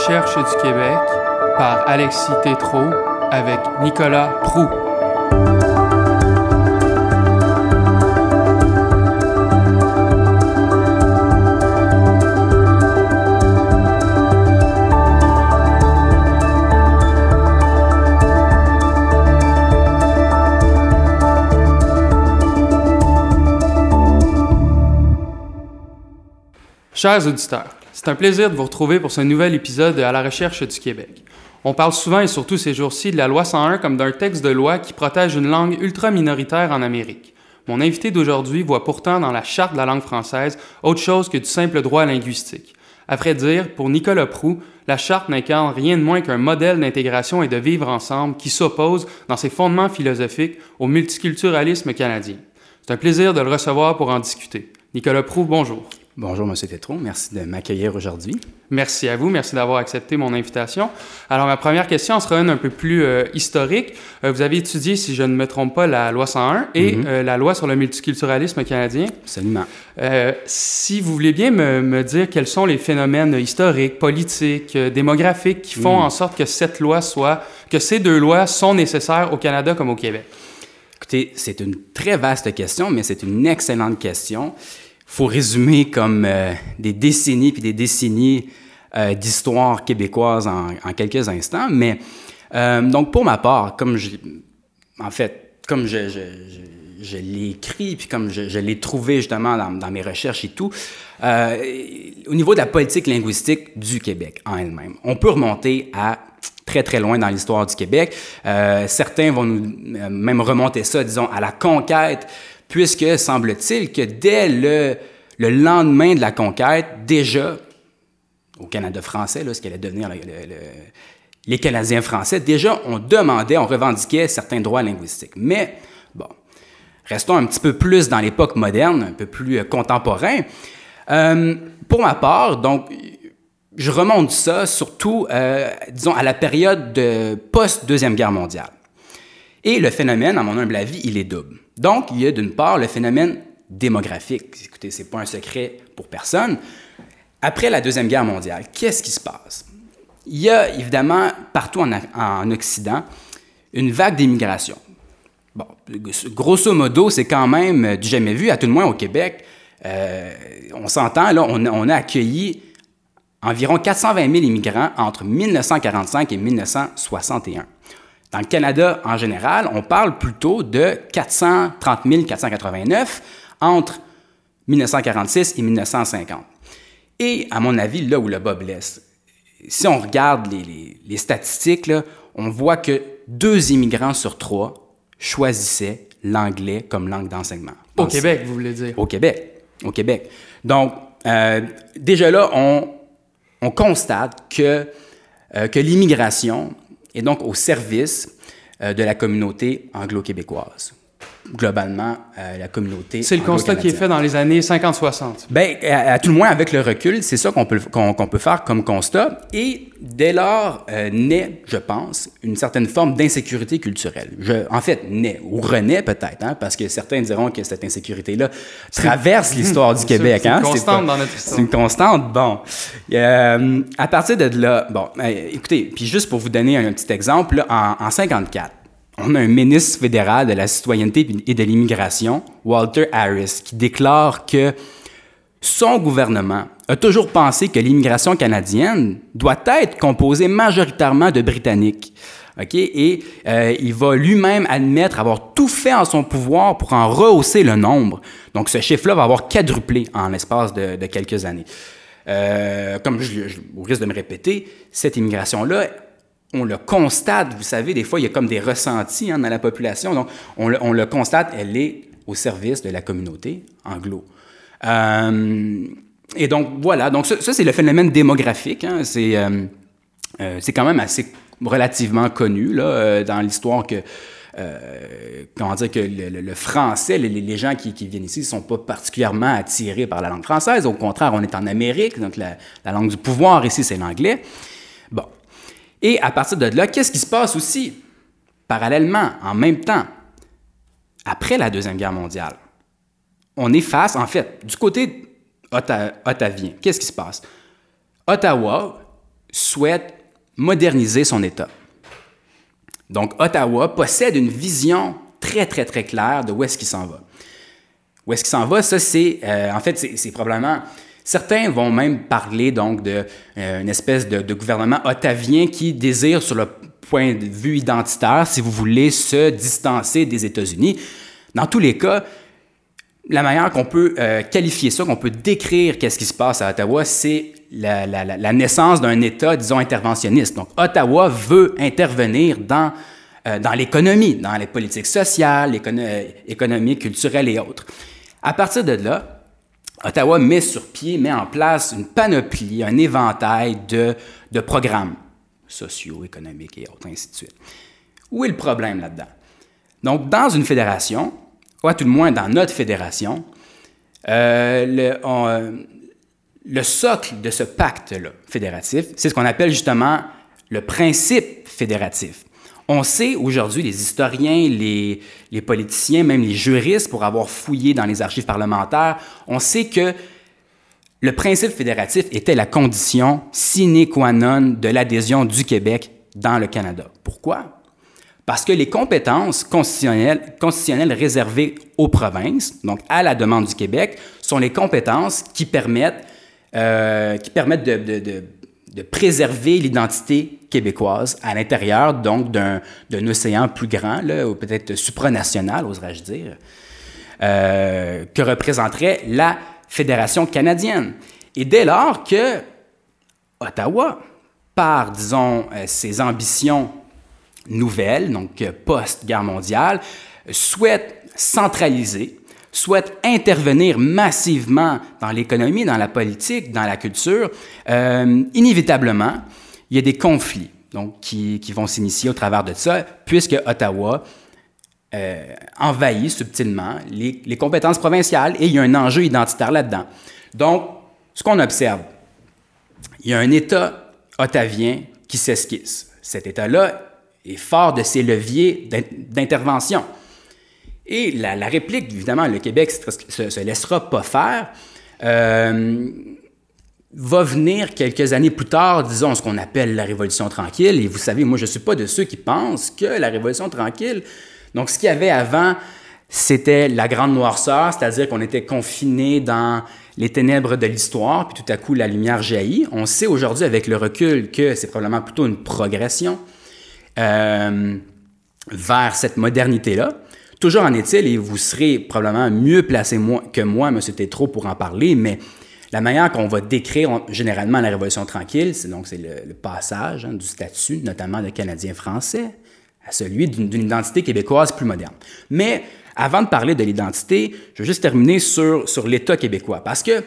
recherche du Québec par Alexis Tétrault avec Nicolas Prou. Chers auditeurs, c'est un plaisir de vous retrouver pour ce nouvel épisode de À la recherche du Québec. On parle souvent et surtout ces jours-ci de la loi 101 comme d'un texte de loi qui protège une langue ultra minoritaire en Amérique. Mon invité d'aujourd'hui voit pourtant dans la charte de la langue française autre chose que du simple droit linguistique. À vrai dire, pour Nicolas Proux, la charte n'incarne rien de moins qu'un modèle d'intégration et de vivre ensemble qui s'oppose, dans ses fondements philosophiques, au multiculturalisme canadien. C'est un plaisir de le recevoir pour en discuter. Nicolas Proux, bonjour. Bonjour, M. Tétron. Merci de m'accueillir aujourd'hui. Merci à vous. Merci d'avoir accepté mon invitation. Alors, ma première question sera une un peu plus euh, historique. Euh, vous avez étudié, si je ne me trompe pas, la loi 101 et Mhm. euh, la loi sur le multiculturalisme canadien. Absolument. Si vous voulez bien me, me dire quels sont les phénomènes historiques, politiques, démographiques qui font Mhm. en sorte que cette loi soit, que ces deux lois sont nécessaires au Canada comme au Québec? Écoutez, c'est une très vaste question, mais c'est une excellente question. Faut résumer comme euh, des décennies puis des décennies euh, d'histoire québécoise en, quelques instants. Mais euh, donc, pour ma part, comme je, en fait, comme je, je, l'ai écrit, puis comme je, l'ai trouvé justement dans, dans mes recherches et tout, au niveau de la politique linguistique du Québec en elle-même, on peut remonter à très très loin dans l'histoire du Québec. Certains vont nous même remonter ça, disons, à la conquête, puisque semble-t-il que dès le, le lendemain de la conquête, déjà, au Canada français, là, ce qui allait devenir le- le- le- les Canadiens français, déjà, on demandait, on revendiquait certains droits linguistiques. Mais, bon, restons un petit peu plus dans l'époque moderne, un peu plus euh, contemporain. Euh, pour ma part, donc, je remonte ça surtout, euh, disons, à la période de post-Deuxième Guerre mondiale. Et le phénomène, à mon humble avis, il est double. Donc, il y a d'une part le phénomène démographique. Écoutez, c'est pas un secret pour personne. Après la Deuxième Guerre mondiale, qu'est-ce qui se passe? Il y a évidemment partout en, en Occident une vague d'immigration. Bon, grosso modo, c'est quand même euh, du jamais vu, à tout le moins au Québec. Euh, on s'entend, là, on a accueilli environ 420 000 immigrants entre 1945 et 1961. Dans le Canada en général, on parle plutôt de 430 489 entre 1946 et 1950. Et à mon avis, là où le bas blesse, si on regarde les, les- les statistiques, là, on voit que deux immigrants sur trois choisissaient l'anglais comme langue d'enseignement. Au Québec, vous voulez dire. au Québec. Au Québec. Donc, euh, déjà là, on, on constate que, euh, que l'immigration est donc au service euh, de la communauté anglo-québécoise. Globalement, euh, la communauté. C'est le constat qui est fait dans les années 50-60. Ben, à, à tout le moins, avec le recul, c'est ça qu'on peut, qu'on, peut faire comme constat. Et dès lors, euh, naît, je pense, une certaine forme d'insécurité culturelle. Je, en fait, naît, ou renaît peut-être, hein, parce que certains diront que cette insécurité-là traverse l'histoire du Québec. c'est une hein, constante pas- dans notre histoire. C'est une constante, bon. Euh, à partir de là, bon, euh, écoutez, puis juste pour vous donner un, petit exemple, là, en, en 54, on a un ministre fédéral de la citoyenneté et de l'immigration, Walter Harris, qui déclare que son gouvernement a toujours pensé que l'immigration canadienne doit être composée majoritairement de Britanniques. OK? Et euh, il va lui-même admettre avoir tout fait en son pouvoir pour en rehausser le nombre. Donc, ce chiffre-là va avoir quadruplé en l'espace de, quelques années. Euh, comme je, je- au risque de me répéter, cette immigration-là, on le constate, vous savez, des fois, il y a comme des ressentis hein, dans la population. Donc, on le, on le constate, elle est au service de la communauté anglo. Euh, et donc, voilà. Donc, ça, c'est le phénomène démographique. hein. C'est euh, euh, c'est quand même assez relativement connu dans l'histoire que. comment dire que le, français, les, gens qui, qui viennent ici ne sont pas particulièrement attirés par la langue française. Au contraire, on est en Amérique, donc la, la langue du pouvoir ici, c'est l'anglais. Bon. Et à partir de là, qu'est-ce qui se passe aussi, parallèlement, en même temps, après la Deuxième Guerre mondiale? On est face, en fait, du côté otta- ottavien. Qu'est-ce qui se passe? Ottawa souhaite moderniser son État. Donc, Ottawa possède une vision très, très, très claire de où est-ce qu'il s'en va. Où est-ce qu'il s'en va, ça, c'est, euh, en fait, c'est probablement, certains vont même parler donc d'une euh, espèce de, gouvernement ottavien qui désire, sur le point de vue identitaire, si vous voulez, se distancer des États-Unis. Dans tous les cas, la manière qu'on peut euh, qualifier ça, qu'on peut décrire qu'est-ce qui se passe à Ottawa, c'est la, naissance d'un État, disons, interventionniste. Donc, Ottawa veut intervenir dans, euh, dans l'économie, dans les politiques sociales, économiques, culturelles et autres. À partir de là, Ottawa met sur pied, met en place une panoplie, un éventail de, de programmes sociaux, économiques et autres, ainsi de suite. Où est le problème là-dedans? Donc, dans une fédération, ou à tout le moins dans notre fédération, euh, le, euh, le, socle de ce pacte-là fédératif, c'est ce qu'on appelle justement le principe fédératif. On sait aujourd'hui, les historiens, les, politiciens, même les juristes, pour avoir fouillé dans les archives parlementaires, on sait que le principe fédératif était la condition sine qua non de l'adhésion du Québec dans le Canada. Pourquoi? Parce que les compétences constitutionnelles, réservées aux provinces, donc à la demande du Québec, sont les compétences qui permettent, euh, qui permettent de, préserver l'identité québécoise à l'intérieur d'un océan plus grand, peut-être supranational, oserais-je dire, euh, que représenterait la Fédération canadienne. Et dès lors que Ottawa, par, euh, ses ambitions nouvelle, donc euh, post-guerre mondiale, souhaite centraliser, souhaite intervenir massivement dans l'économie, dans la politique, dans la culture, euh, inévitablement, il y a des conflits donc, qui, qui vont s'initier au travers de ça, puisque Ottawa euh, envahit subtilement les, les, compétences provinciales et il y a un enjeu identitaire là-dedans. Donc, ce qu'on observe, il y a un État ottavien qui s'esquisse. Cet État-là est fort de ses leviers d'intervention. Et la, réplique, évidemment, le Québec se, se laissera pas faire, euh, va venir quelques années plus tard, disons, ce qu'on appelle la Révolution tranquille. Et vous savez, moi, je ne suis pas de ceux qui pensent que la Révolution tranquille, donc ce qu'il y avait avant, c'était la grande noirceur, c'est-à-dire qu'on était confiné dans les ténèbres de l'histoire, puis tout à coup, la lumière jaillit. On sait aujourd'hui, avec le recul, que c'est probablement plutôt une progression. Euh, vers cette modernité-là. Toujours en est-il, et vous serez probablement mieux placé que moi, M. Tétrault, pour en parler, mais la manière qu'on va décrire généralement la Révolution tranquille, c'est donc c'est le, passage hein, du statut, notamment de Canadien-Français, à celui d'une identité québécoise plus moderne. Mais avant de parler de l'identité, je veux juste terminer sur, sur l'État québécois, parce que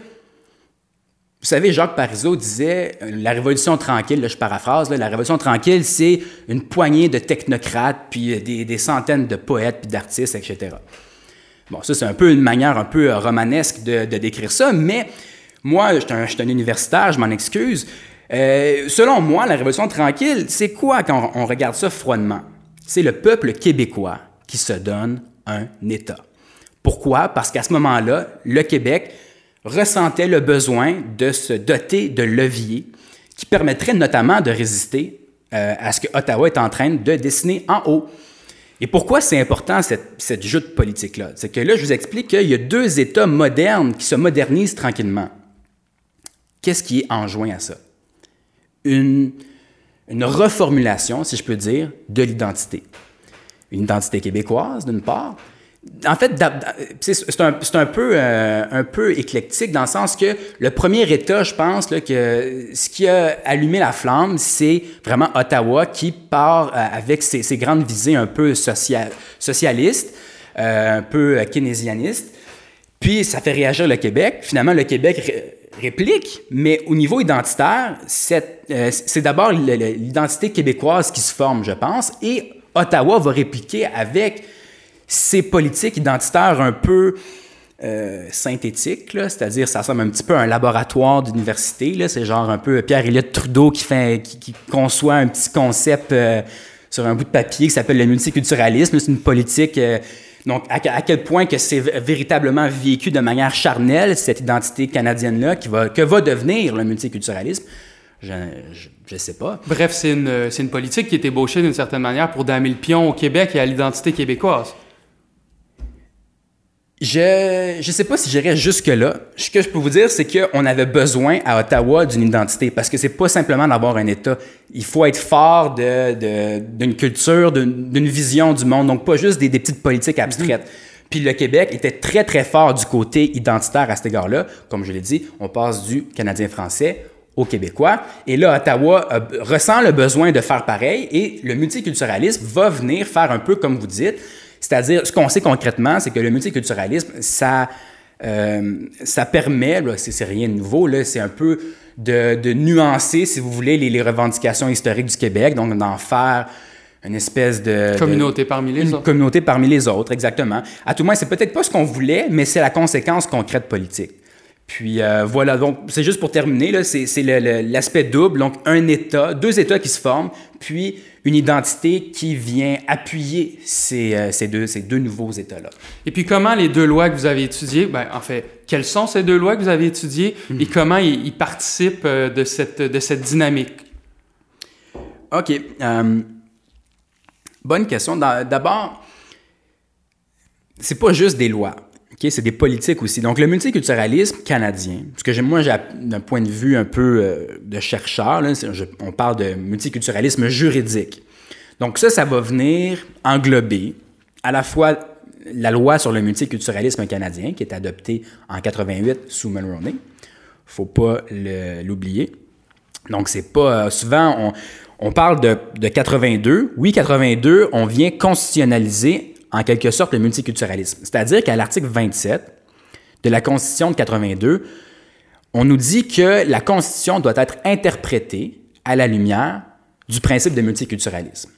vous savez, Jacques Parizeau disait euh, la révolution tranquille, là, je paraphrase, la révolution tranquille, c'est une poignée de technocrates, puis euh, des, centaines de poètes, puis d'artistes, etc. Bon, ça, c'est un peu une manière un peu euh, romanesque de, décrire ça, mais moi, je suis un, universitaire, je m'en excuse. selon moi, la révolution tranquille, c'est quoi quand on regarde ça froidement? C'est le peuple québécois qui se donne un État. Pourquoi? Parce qu'à ce moment-là, le Québec ressentait le besoin de se doter de leviers qui permettraient notamment de résister euh, à ce que Ottawa est en train de dessiner en haut. Et pourquoi c'est important cette, cette joute politique-là? C'est que là, je vous explique qu'il y a deux États modernes qui se modernisent tranquillement. Qu'est-ce qui est enjoint à ça? Une, une reformulation, si je peux dire, de l'identité. Une identité québécoise, d'une part, en fait, c'est un, peu, euh, un peu éclectique dans le sens que le premier État, je pense, que ce qui a allumé la flamme, c'est vraiment Ottawa qui part euh, avec ses, grandes visées un peu socialistes, euh, un peu keynésianistes. Puis ça fait réagir le Québec. Finalement, le Québec réplique, mais au niveau identitaire, c'est d'abord l'identité québécoise qui se forme, je pense, et Ottawa va répliquer avec ces politiques identitaires un peu euh, synthétiques, c'est-à-dire ça ressemble un petit peu à un laboratoire d'université. C'est genre un peu Pierre Elliott Trudeau qui, conçoit un petit concept euh, sur un bout de papier qui s'appelle le multiculturalisme. C'est une politique. Euh, donc, à, quel point que c'est véritablement vécu de manière charnelle, cette identité canadienne-là, que va devenir le multiculturalisme? Je ne sais pas. Bref, c'est une, une politique qui est ébauchée d'une certaine manière pour damer le pion au Québec et à l'identité québécoise. Je ne sais pas si j'irais jusque-là. Ce que je peux vous dire, c'est qu'on avait besoin à Ottawa d'une identité parce que c'est pas simplement d'avoir un État. Il faut être fort d'une de, culture, d'une vision du monde, donc pas juste des, petites politiques abstraites. Mm-hmm. Puis le Québec était très, très fort du côté identitaire à cet égard-là. Comme je l'ai dit, on passe du Canadien-français au Québécois. Et là, Ottawa ressent le besoin de faire pareil et le multiculturalisme va venir faire un peu comme vous dites c'est-à-dire, ce qu'on sait concrètement, c'est que le multiculturalisme, ça, euh, ça permet, c'est rien de nouveau, c'est un peu de, nuancer, si vous voulez, les, revendications historiques du Québec, donc d'en faire une espèce de... Communauté parmi les une autres. Communauté parmi les autres, exactement. À tout moins, c'est peut-être pas ce qu'on voulait, mais c'est la conséquence concrète politique. Puis euh, voilà, donc c'est juste pour terminer, c'est l'aspect double, donc un État, deux États qui se forment, puis une identité qui vient appuyer ces, euh, ces, deux, ces deux nouveaux États-là. Et puis comment les deux lois que vous avez étudiées, ben, en fait, quelles sont ces deux lois que vous avez étudiées et mhm. comment ils, participent euh, de cette, de cette dynamique? OK. Euh, bonne question. D'abord, c'est pas juste des lois c'est des politiques aussi. Donc, le multiculturalisme canadien, parce que moi, d'un point de vue un peu euh, de chercheur, on parle de multiculturalisme juridique. Donc, ça, ça va venir englober à la fois la loi sur le multiculturalisme canadien, qui est adoptée en 88 sous Mulroney. faut pas l'oublier. Donc, c'est pas... Euh, souvent, on, on parle de, de 82. Oui, 82, on vient constitutionnaliser en quelque sorte le multiculturalisme. C'est-à-dire qu'à l'article 27 de la Constitution de 82, on nous dit que la Constitution doit être interprétée à la lumière du principe de multiculturalisme.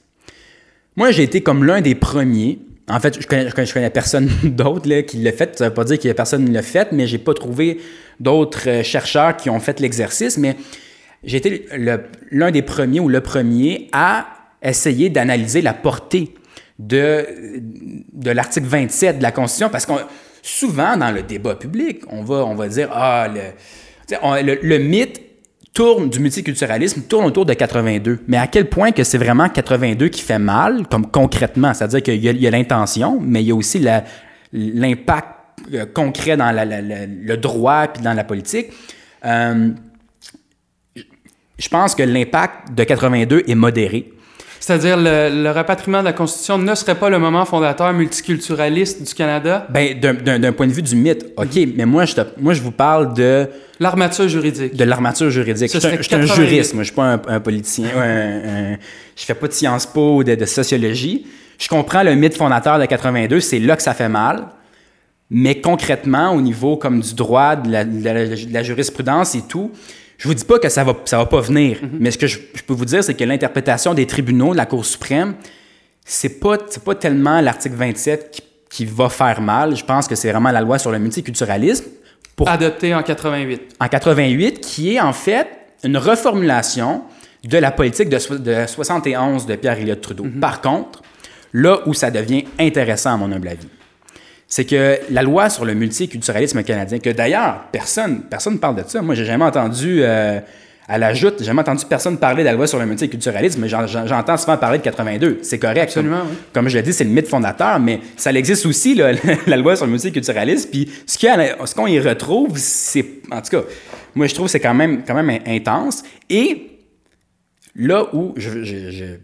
Moi, j'ai été comme l'un des premiers. En fait, je connais, je connais personne d'autre qui l'a fait. Ça ne veut pas dire a personne qui l'a fait, mais j'ai pas trouvé d'autres euh, chercheurs qui ont fait l'exercice. Mais j'ai été l'un des premiers ou le premier à essayer d'analyser la portée de, de l'article 27 de la Constitution, parce qu'on souvent dans le débat public, on va, on va dire, ah, le, le, mythe tourne du multiculturalisme tourne autour de 82. Mais à quel point que c'est vraiment 82 qui fait mal, comme concrètement, c'est-à-dire qu'il y a, l'intention, mais il y a aussi l'impact euh, concret dans le droit puis dans la politique. Euh, je pense que l'impact de 82 est modéré. C'est-à-dire le, le, rapatriement de la Constitution ne serait pas le moment fondateur multiculturaliste du Canada? Ben, d'un point de vue du mythe, OK, mais moi je, moi, je vous parle de... L'armature juridique. De l'armature juridique. Je suis un, juriste, moi, je suis pas un, politicien. Je je fais pas de Sciences Po ou de, de, sociologie. Je comprends le mythe fondateur de 82, c'est là que ça fait mal. Mais concrètement, au niveau comme du droit, de la, de la jurisprudence et tout, je vous dis pas que ça va, ça va pas venir, mais ce que je, peux vous dire, c'est que l'interprétation des tribunaux de la Cour suprême, c'est pas, pas tellement l'article 27 qui, qui, va faire mal. Je pense que c'est vraiment la loi sur le multiculturalisme. Pour... Adoptée en 88. En 88, qui est en fait une reformulation de la politique de, de 71 de Pierre Elliott Trudeau. Mhm. Par contre, là où ça devient intéressant, à mon humble avis, c'est que la loi sur le multiculturalisme canadien, que d'ailleurs, personne personne ne parle de ça. Moi, j'ai jamais entendu, euh, à la joute, j'ai jamais entendu personne parler de la loi sur le multiculturalisme, mais j'entends souvent parler de 82. C'est correct. Absolument, comme, comme je l'ai dit, c'est le mythe fondateur, mais ça existe aussi, la loi sur le multiculturalisme. Puis ce qu'on y retrouve, c'est, en tout cas, moi, je trouve que c'est quand même, quand même intense. Et là où je, je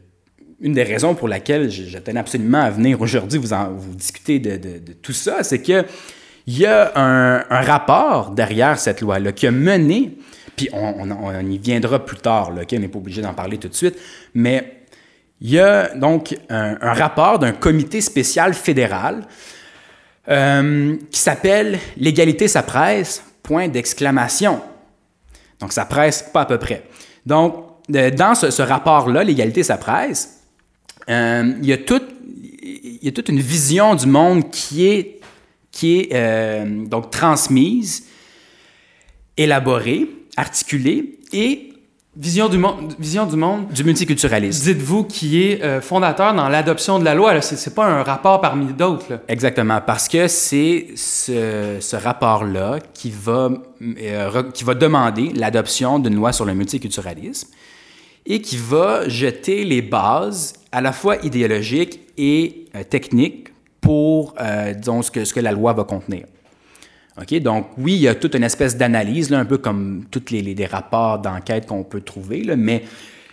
une des raisons pour laquelle je, absolument à venir aujourd'hui vous, discuter de, tout ça, c'est qu'il y a un, rapport derrière cette loi-là qui a mené, puis on, y viendra plus tard, là, on n'est pas obligé d'en parler tout de suite, mais il y a donc un, rapport d'un comité spécial fédéral euh, qui s'appelle L'égalité, ça presse, point d'exclamation. Donc, ça presse pas à peu près. Donc, dans ce, ce rapport-là, L'égalité, ça presse, euh, il, y a toute, il y a toute une vision du monde qui est, qui est euh, donc transmise, élaborée, articulée, et Vision du, monde, vision du monde. Du multiculturalisme. Dites-vous qui est euh, fondateur dans l'adoption de la loi. Ce n'est pas un rapport parmi d'autres. Exactement, parce que c'est ce, ce rapport-là qui, va, euh, qui va demander l'adoption d'une loi sur le multiculturalisme et qui va jeter les bases à la fois idéologiques et euh, techniques pour, disons, ce que, ce que la loi va contenir. OK? Donc, oui, il y a toute une espèce d'analyse, un peu comme tous les, rapports d'enquête qu'on peut trouver, là, mais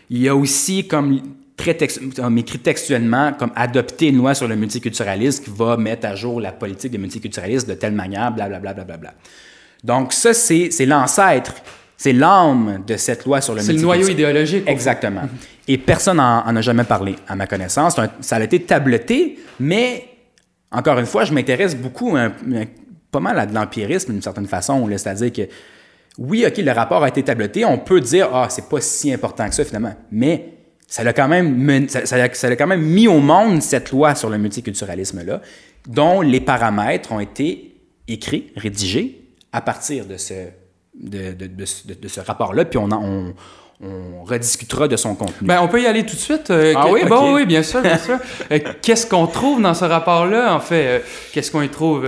il y a aussi, comme très écrit textuellement, comme adopter une loi sur le multiculturalisme qui va mettre à jour la politique de multiculturalisme de telle manière, blablabla. Bla, bla, bla, Donc, ça, c'est l'ancêtre, c'est l'âme de cette loi sur le multiculturalisme. C'est le noyau idéologique. Exactement. Et personne n'en a jamais parlé, à ma connaissance. ça a été tableté, mais encore une fois, je m'intéresse beaucoup un, pas mal à de l'empirisme d'une certaine façon. C'est-à-dire que, oui, OK, le rapport a été tabletté, on peut dire, ah, c'est pas si important que ça finalement, mais ça l'a quand, même, ça, ça, quand même mis au monde cette loi sur le multiculturalisme-là, dont les paramètres ont été écrits, rédigés à partir de ce, de, de, de, ce rapport-là, puis on, on, on rediscutera de son contenu. Ben, on peut y aller tout de suite. Euh, ah oui, bon, oui, bien sûr, bien sûr. Euh, qu'est-ce qu'on trouve dans ce rapport-là, en fait? Euh, qu'est-ce qu'on y trouve?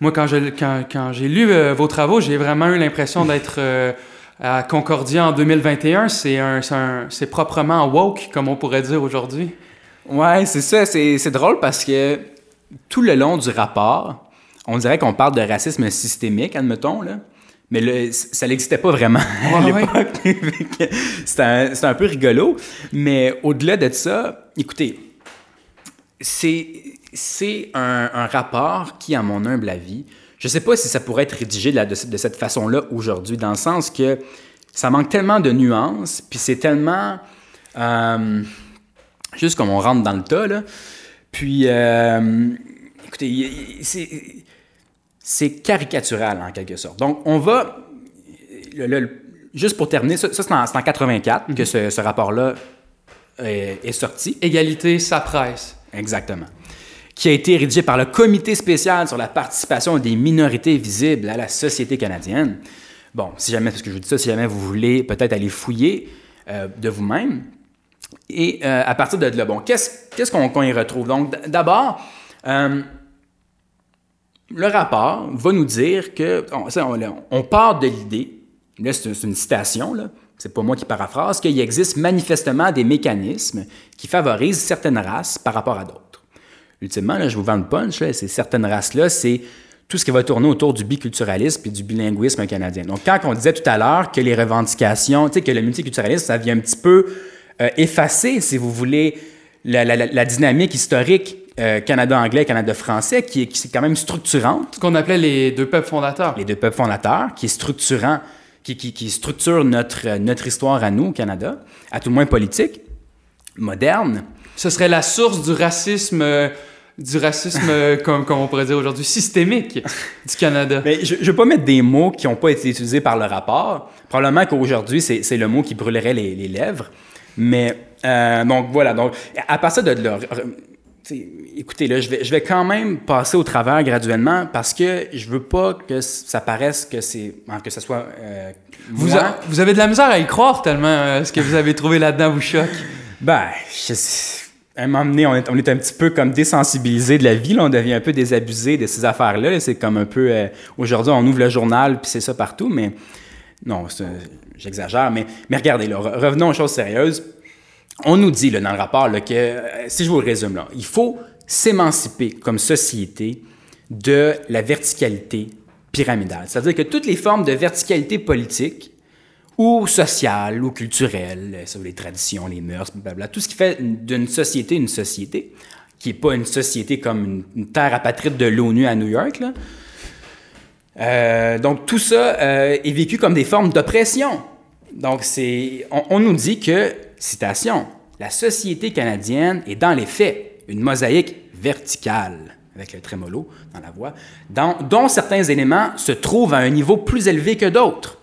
moi, quand j'ai quand, quand lu euh, vos travaux, j'ai vraiment eu l'impression d'être à Concordia en 2021. C'est un, c'est proprement woke, comme on pourrait dire aujourd'hui. Ouais, c'est ça. C'est drôle parce que tout le long du rapport, on dirait qu'on parle de racisme systémique, admettons, là. Mais le, ça n'existait pas vraiment à l'époque. C'était un, un, peu rigolo. Mais au-delà de ça, écoutez, c'est c'est un, rapport qui, à mon humble avis, je ne sais pas si ça pourrait être rédigé de, cette façon-là aujourd'hui, dans le sens que ça manque tellement de nuances, puis c'est tellement... Euh, juste comme on rentre dans le tas, là. Puis, euh, écoutez, c'est caricatural en quelque sorte. Donc, on va... juste pour terminer, ça, c'est en, 84 que ce, ce rapport-là est, est, sorti. Égalité, ça presse. Exactement qui a été rédigé par le Comité spécial sur la participation des minorités visibles à la société canadienne. Bon, si jamais, parce que je vous dis ça, si jamais vous voulez peut-être aller fouiller euh, de vous-même. Et euh, à partir de là, bon, qu'est-ce qu'on y retrouve? Donc, d'abord, euh, le rapport va nous dire que, on, part de l'idée, là c'est une citation, c'est pas moi qui paraphrase, qu'il existe manifestement des mécanismes qui favorisent certaines races par rapport à d'autres ultimement, je vous vends le punch, c'est certaines races-là, c'est tout ce qui va tourner autour du biculturalisme et du bilinguisme canadien. Donc, quand on disait tout à l'heure que les revendications, que le multiculturalisme, ça vient un petit peu euh, effacer, si vous voulez, la, dynamique historique euh, Canada-anglais, Canada-français, qui est, qui est quand même structurante. Qu'on appelait les deux peuples fondateurs. Les deux peuples fondateurs, qui est structurant, qui, qui, qui structure notre, notre histoire à nous, au Canada, à tout le moins politique, moderne. Ce serait la source du racisme euh, du racisme, euh, comme, comme, on pourrait dire aujourd'hui, systémique du Canada. Mais je ne veux pas mettre des mots qui n'ont pas été utilisés par le rapport. Probablement qu'aujourd'hui, c'est le mot qui brûlerait les, les lèvres. Mais, euh, donc voilà. Donc, à partir de là, écoutez, là, je vais, je vais quand même passer au travers graduellement parce que je veux pas que ça paraisse que c'est, que ça soit. vous, vous, avez de la misère à y croire tellement ce que vous avez trouvé là-dedans vous choque. Ben, je à un moment donné, on est, on est, un petit peu comme désensibilisé de la vie. Là. On devient un peu désabusé de ces affaires-là. C'est comme un peu. Euh, aujourd'hui, on ouvre le journal, puis c'est ça partout. Mais non, j'exagère. Mais, mais regardez, là, revenons aux choses sérieuses. On nous dit là, dans le rapport là, que, euh, si je vous le résume, là, il faut s'émanciper comme société de la verticalité pyramidale. C'est-à-dire que toutes les formes de verticalité politique ou social ou culturel, euh, les traditions, les mœurs, blablabla, tout ce qui fait d'une société une société, qui n'est pas une société comme une, terre apatride de l'ONU à New York. Là. Euh, donc tout ça est vécu comme des formes d'oppression. Donc c'est, on, nous dit que, citation, la société canadienne est dans les faits une mosaïque verticale, avec le trémolo dans la voix, dont certains éléments se trouvent à un niveau plus élevé que d'autres.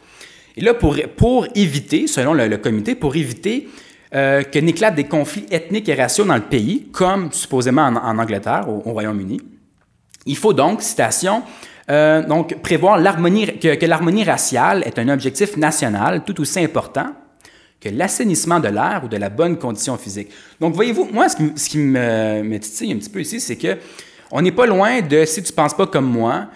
Et là, pour, pour éviter, selon le, comité, pour éviter euh, que n'éclatent des conflits ethniques et raciaux dans le pays, comme supposément en, Angleterre, au, Royaume-Uni, il faut donc, citation, euh, donc prévoir que, que l'harmonie raciale est un objectif national tout aussi important que l'assainissement de l'air ou de la bonne condition physique. Donc, voyez-vous, moi, ce qui, ce qui me, me, titille un petit peu ici, c'est que on n'est pas loin de si tu penses pas comme moi,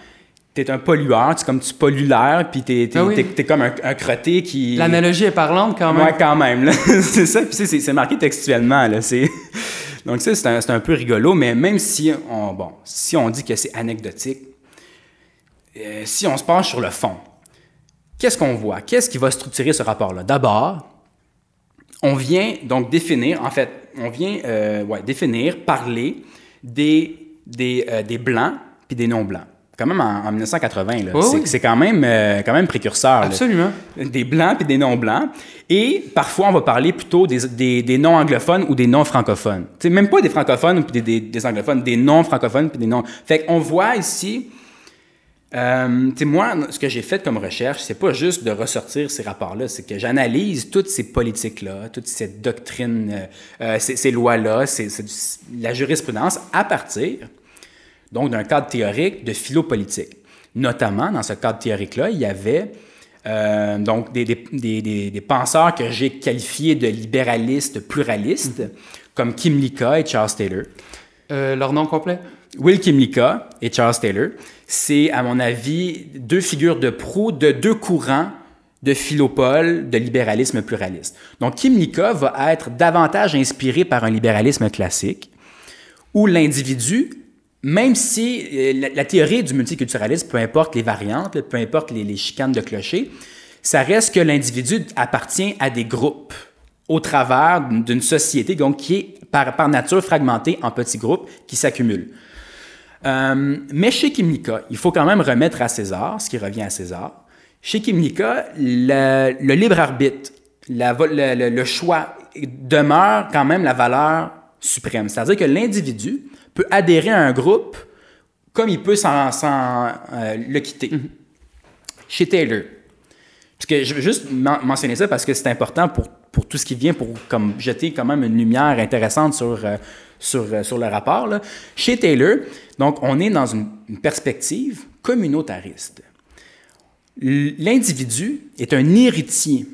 tu es un pollueur, tu, comme tu pollues l'air, puis tu es, Ah oui. comme un, un crotté qui. L'analogie est parlante quand même. Ouais, quand même. c'est ça. Puis c'est- marqué textuellement. Là. Donc ça, c'est un, un peu rigolo, mais même si on, bon, si on dit que c'est anecdotique, euh, si on se penche sur le fond, qu'est-ce qu'on voit? Qu'est-ce qui va structurer ce rapport-là? D'abord, on vient donc définir, en fait, on vient euh, ouais, définir, parler des, des, euh, des blancs puis des non-blancs. Quand même en, en 1980, là. C'est, oui. c'est quand même, euh, quand même précurseur. là Absolument. des blancs puis des non-blancs. Et parfois, on va parler plutôt des, des, des non-anglophones ou des non-francophones. Sais, même pas des francophones puis des, des, des anglophones, des non-francophones puis des non... Fait qu'on voit ici... Euh, moi, ce que j'ai fait comme recherche, c'est pas juste de ressortir ces rapports-là, c'est que j'analyse toutes ces politiques-là, toute cette doctrine, euh, euh, ces, ces lois-là, la jurisprudence à partir donc d'un cadre théorique de philo-politique. Notamment, dans ce cadre théorique-là, il y avait euh, donc des, des- des- des- des penseurs que j'ai qualifiés de libéralistes pluralistes, comme Kim Lika et Charles Taylor. Leur nom complet? Will Kimlicka et Charles Taylor, c'est, à mon avis, deux figures de proue de deux courants de philopole, de libéralisme pluraliste. Donc, Kimlicka va être davantage inspiré par un libéralisme classique, où l'individu, même si euh, la, théorie du multiculturalisme, peu importe les variantes, peu importe les, chicanes de clocher, ça reste que l'individu appartient à des groupes au travers d'une société donc, qui est par nature fragmentée en petits groupes qui s'accumulent. Euh, mais chez Kimlicka, il faut quand même remettre à César ce qui revient à César. Chez Kimlicka, le, le libre arbitre, la le, le- le choix demeure quand même la valeur suprême. C'est-à-dire que l'individu peut adhérer à un groupe comme il peut s'en s'en, euh, le quitter. Chez Taylor, parce que je veux juste men- mentionner ça parce que c'est important pour, pour tout ce qui vient pour comme, jeter quand même une lumière intéressante sur, euh, sur, euh, sur le rapport. là. Chez Taylor, donc, on est dans une, perspective communautariste. L'individu est un héritier.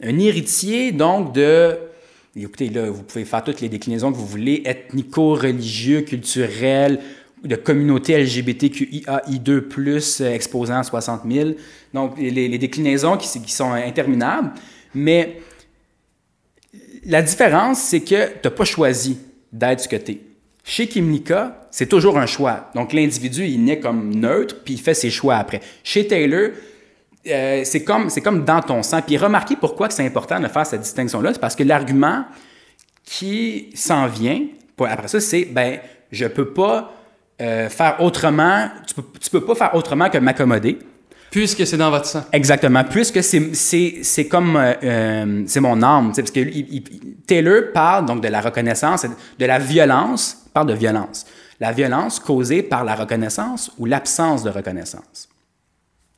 Un héritier, donc, de. Écoutez, là, vous pouvez faire toutes les déclinaisons que vous voulez, ethnico-religieux, culturel, de communauté LGBTQIAI2+, euh, exposant 60 000. Donc, les, les déclinaisons qui, qui sont interminables. Mais la différence, c'est que tu n'as pas choisi d'être ce que tu es. Chez Kimlicka, c'est toujours un choix. Donc, l'individu, il naît comme neutre, puis il fait ses choix après. Chez Taylor, euh, c'est comme, comme dans ton sang. Puis remarquez pourquoi c'est important de faire cette distinction-là. C'est parce que l'argument qui s'en vient, après ça, c'est, ben, je peux pas euh, faire autrement, tu peux pas faire autrement que m'accommoder. Puisque c'est dans votre sang. Exactement, puisque c'est- c'est c'est comme euh, euh, c'est mon âme, parce que il- il- Taylor parle donc de la reconnaissance, de la violence, il parle de violence, la violence causée par la reconnaissance ou l'absence de reconnaissance.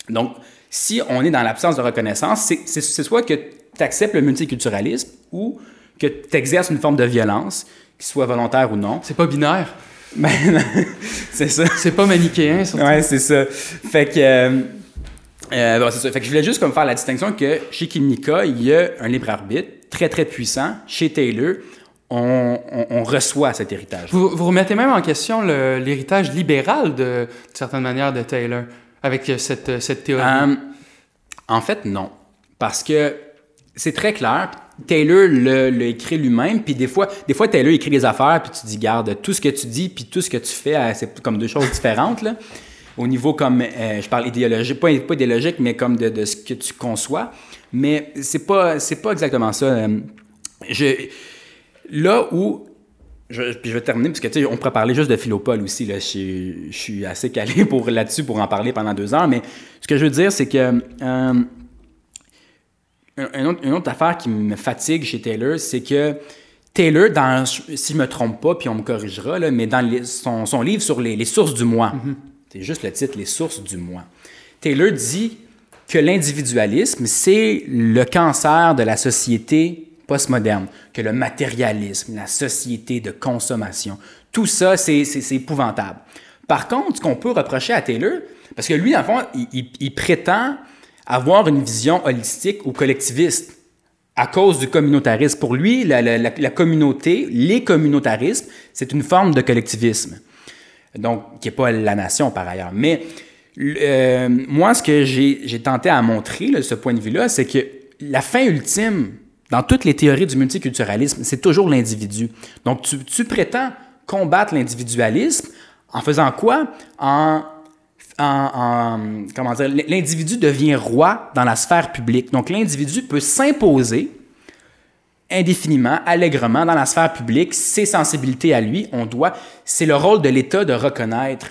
Donc, si on est dans l'absence de reconnaissance, c'est- c'est c'est soit que tu acceptes le multiculturalisme ou que tu exerces une forme de violence, qu'il soit volontaire ou non. C'est pas binaire. Ben, c'est ça. C'est pas manichéen, surtout. Ouais, c'est ça. Fait que. euh, euh, bon, c'est ça. Fait que je voulais juste comme faire la distinction que chez Kimlicka, il y a un libre arbitre très, très puissant. Chez Taylor, on, on- on reçoit cet héritage. Vous, vous remettez même en question l'héritage libéral, de, de certaine manière, de Taylor, avec euh, cette, cette théorie. Euh, en fait, non. Parce que c'est très clair. Taylor le- écrit lui-même, puis des fois, des fois, Taylor écrit des affaires, puis tu dis, garde, tout ce que tu dis, puis tout ce que tu fais, euh, c'est comme deux choses différentes, là. Au niveau comme, euh, je parle idéologique, pas, pas idéologique, mais comme de, de ce que tu conçois. Mais c'est pas, c'est pas exactement ça. Euh, Je, là où puis je vais terminer parce que tu sais, on pourrait parler juste de Philopole aussi. Là. Je, je suis assez calé pour là-dessus pour en parler pendant deux heures. Mais ce que je veux dire, c'est que euh, un- un autre- une autre affaire qui me fatigue chez Taylor, c'est que Taylor, dans, si je me trompe pas, puis on me corrigera, là, mais dans son, son livre sur les, les sources du moi, c'est juste le titre, Les sources du moi, Taylor dit que l'individualisme, c'est le cancer de la société postmoderne, que le matérialisme, la société de consommation, tout ça, c'est épouvantable. Par contre, ce qu'on peut reprocher à Taylor, parce que lui, dans le fond, il, prétend avoir une vision holistique ou collectiviste à cause du communautarisme. Pour lui, la communauté, les communautarismes, c'est une forme de collectivisme. Donc, qui n'est pas la nation par ailleurs. Mais euh, moi, ce que j'ai tenté à montrer, de ce point de vue-là, c'est que la fin ultime, dans toutes les théories du multiculturalisme, c'est toujours l'individu. Donc, tu, prétends combattre l'individualisme en faisant quoi? En, en- comment dire, l'individu devient roi dans la sphère publique. Donc l'individu peut s'imposer indéfiniment, allègrement dans la sphère publique ses sensibilités à lui. On doit, c'est le rôle de l'État de reconnaître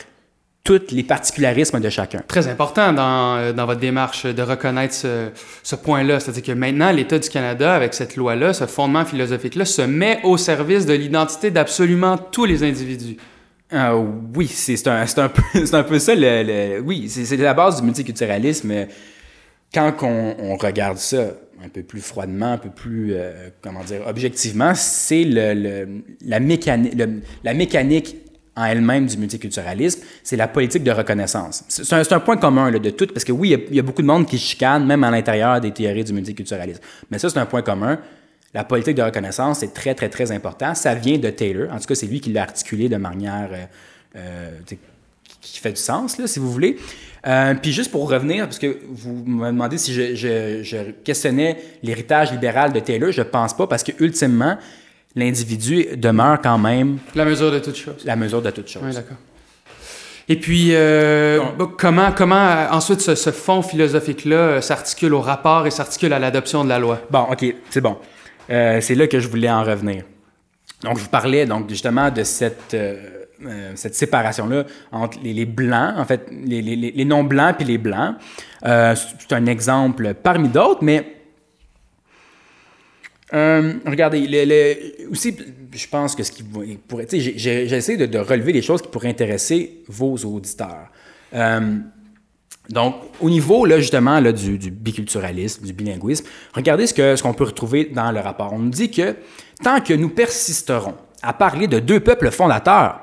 tous les particularismes de chacun. Très important dans, euh, dans votre démarche de reconnaître ce, ce point-là. C'est-à-dire que maintenant, l'État du Canada, avec cette loi-là, ce fondement philosophique-là, se met au service de l'identité d'absolument tous les individus. Euh, oui, c'est un, un, peu- un peu ça. Le, le- oui, c'est c'est la base du multiculturalisme. Quand on, on regarde ça un peu plus froidement, un peu plus, euh, comment dire, objectivement, c'est le, la, mécanique, la mécanique en elle-même du multiculturalisme, c'est la politique de reconnaissance. C'est un, point commun là, de tout, parce que oui, il y a- beaucoup de monde qui chicane, même à l'intérieur des théories du multiculturalisme. Mais ça, c'est un point commun. La politique de reconnaissance, c'est très, très, très important. Ça vient de Taylor. En tout cas, c'est lui qui l'a articulé de manière euh, euh, qui fait du sens, là, si vous voulez. Euh, puis juste pour revenir, parce que vous me demandez si je, je- je questionnais l'héritage libéral de Taylor, je pense pas, parce que ultimement, l'individu demeure quand même La mesure de toute chose. la mesure de toute chose. Oui, d'accord. Et puis, euh, comment, comment euh, ensuite ce, ce fond philosophique-là euh, s'articule au rapport et s'articule à l'adoption de la loi? Bon, OK, c'est bon. C'est là que je voulais en revenir. Donc, je vous parlais donc justement de cette, euh, cette séparation-là entre les, blancs, en fait, les, non-blancs puis les blancs. Euh, c'est un exemple parmi d'autres, mais euh, regardez, aussi, je pense que ce qui pourrait, j'ai- j'essaie de, relever les choses qui pourraient intéresser vos auditeurs. Donc, au niveau, là, justement, là, du, biculturalisme, du bilinguisme, regardez ce que- ce qu'on peut retrouver dans le rapport. On nous dit que tant que nous persisterons à parler de deux peuples fondateurs,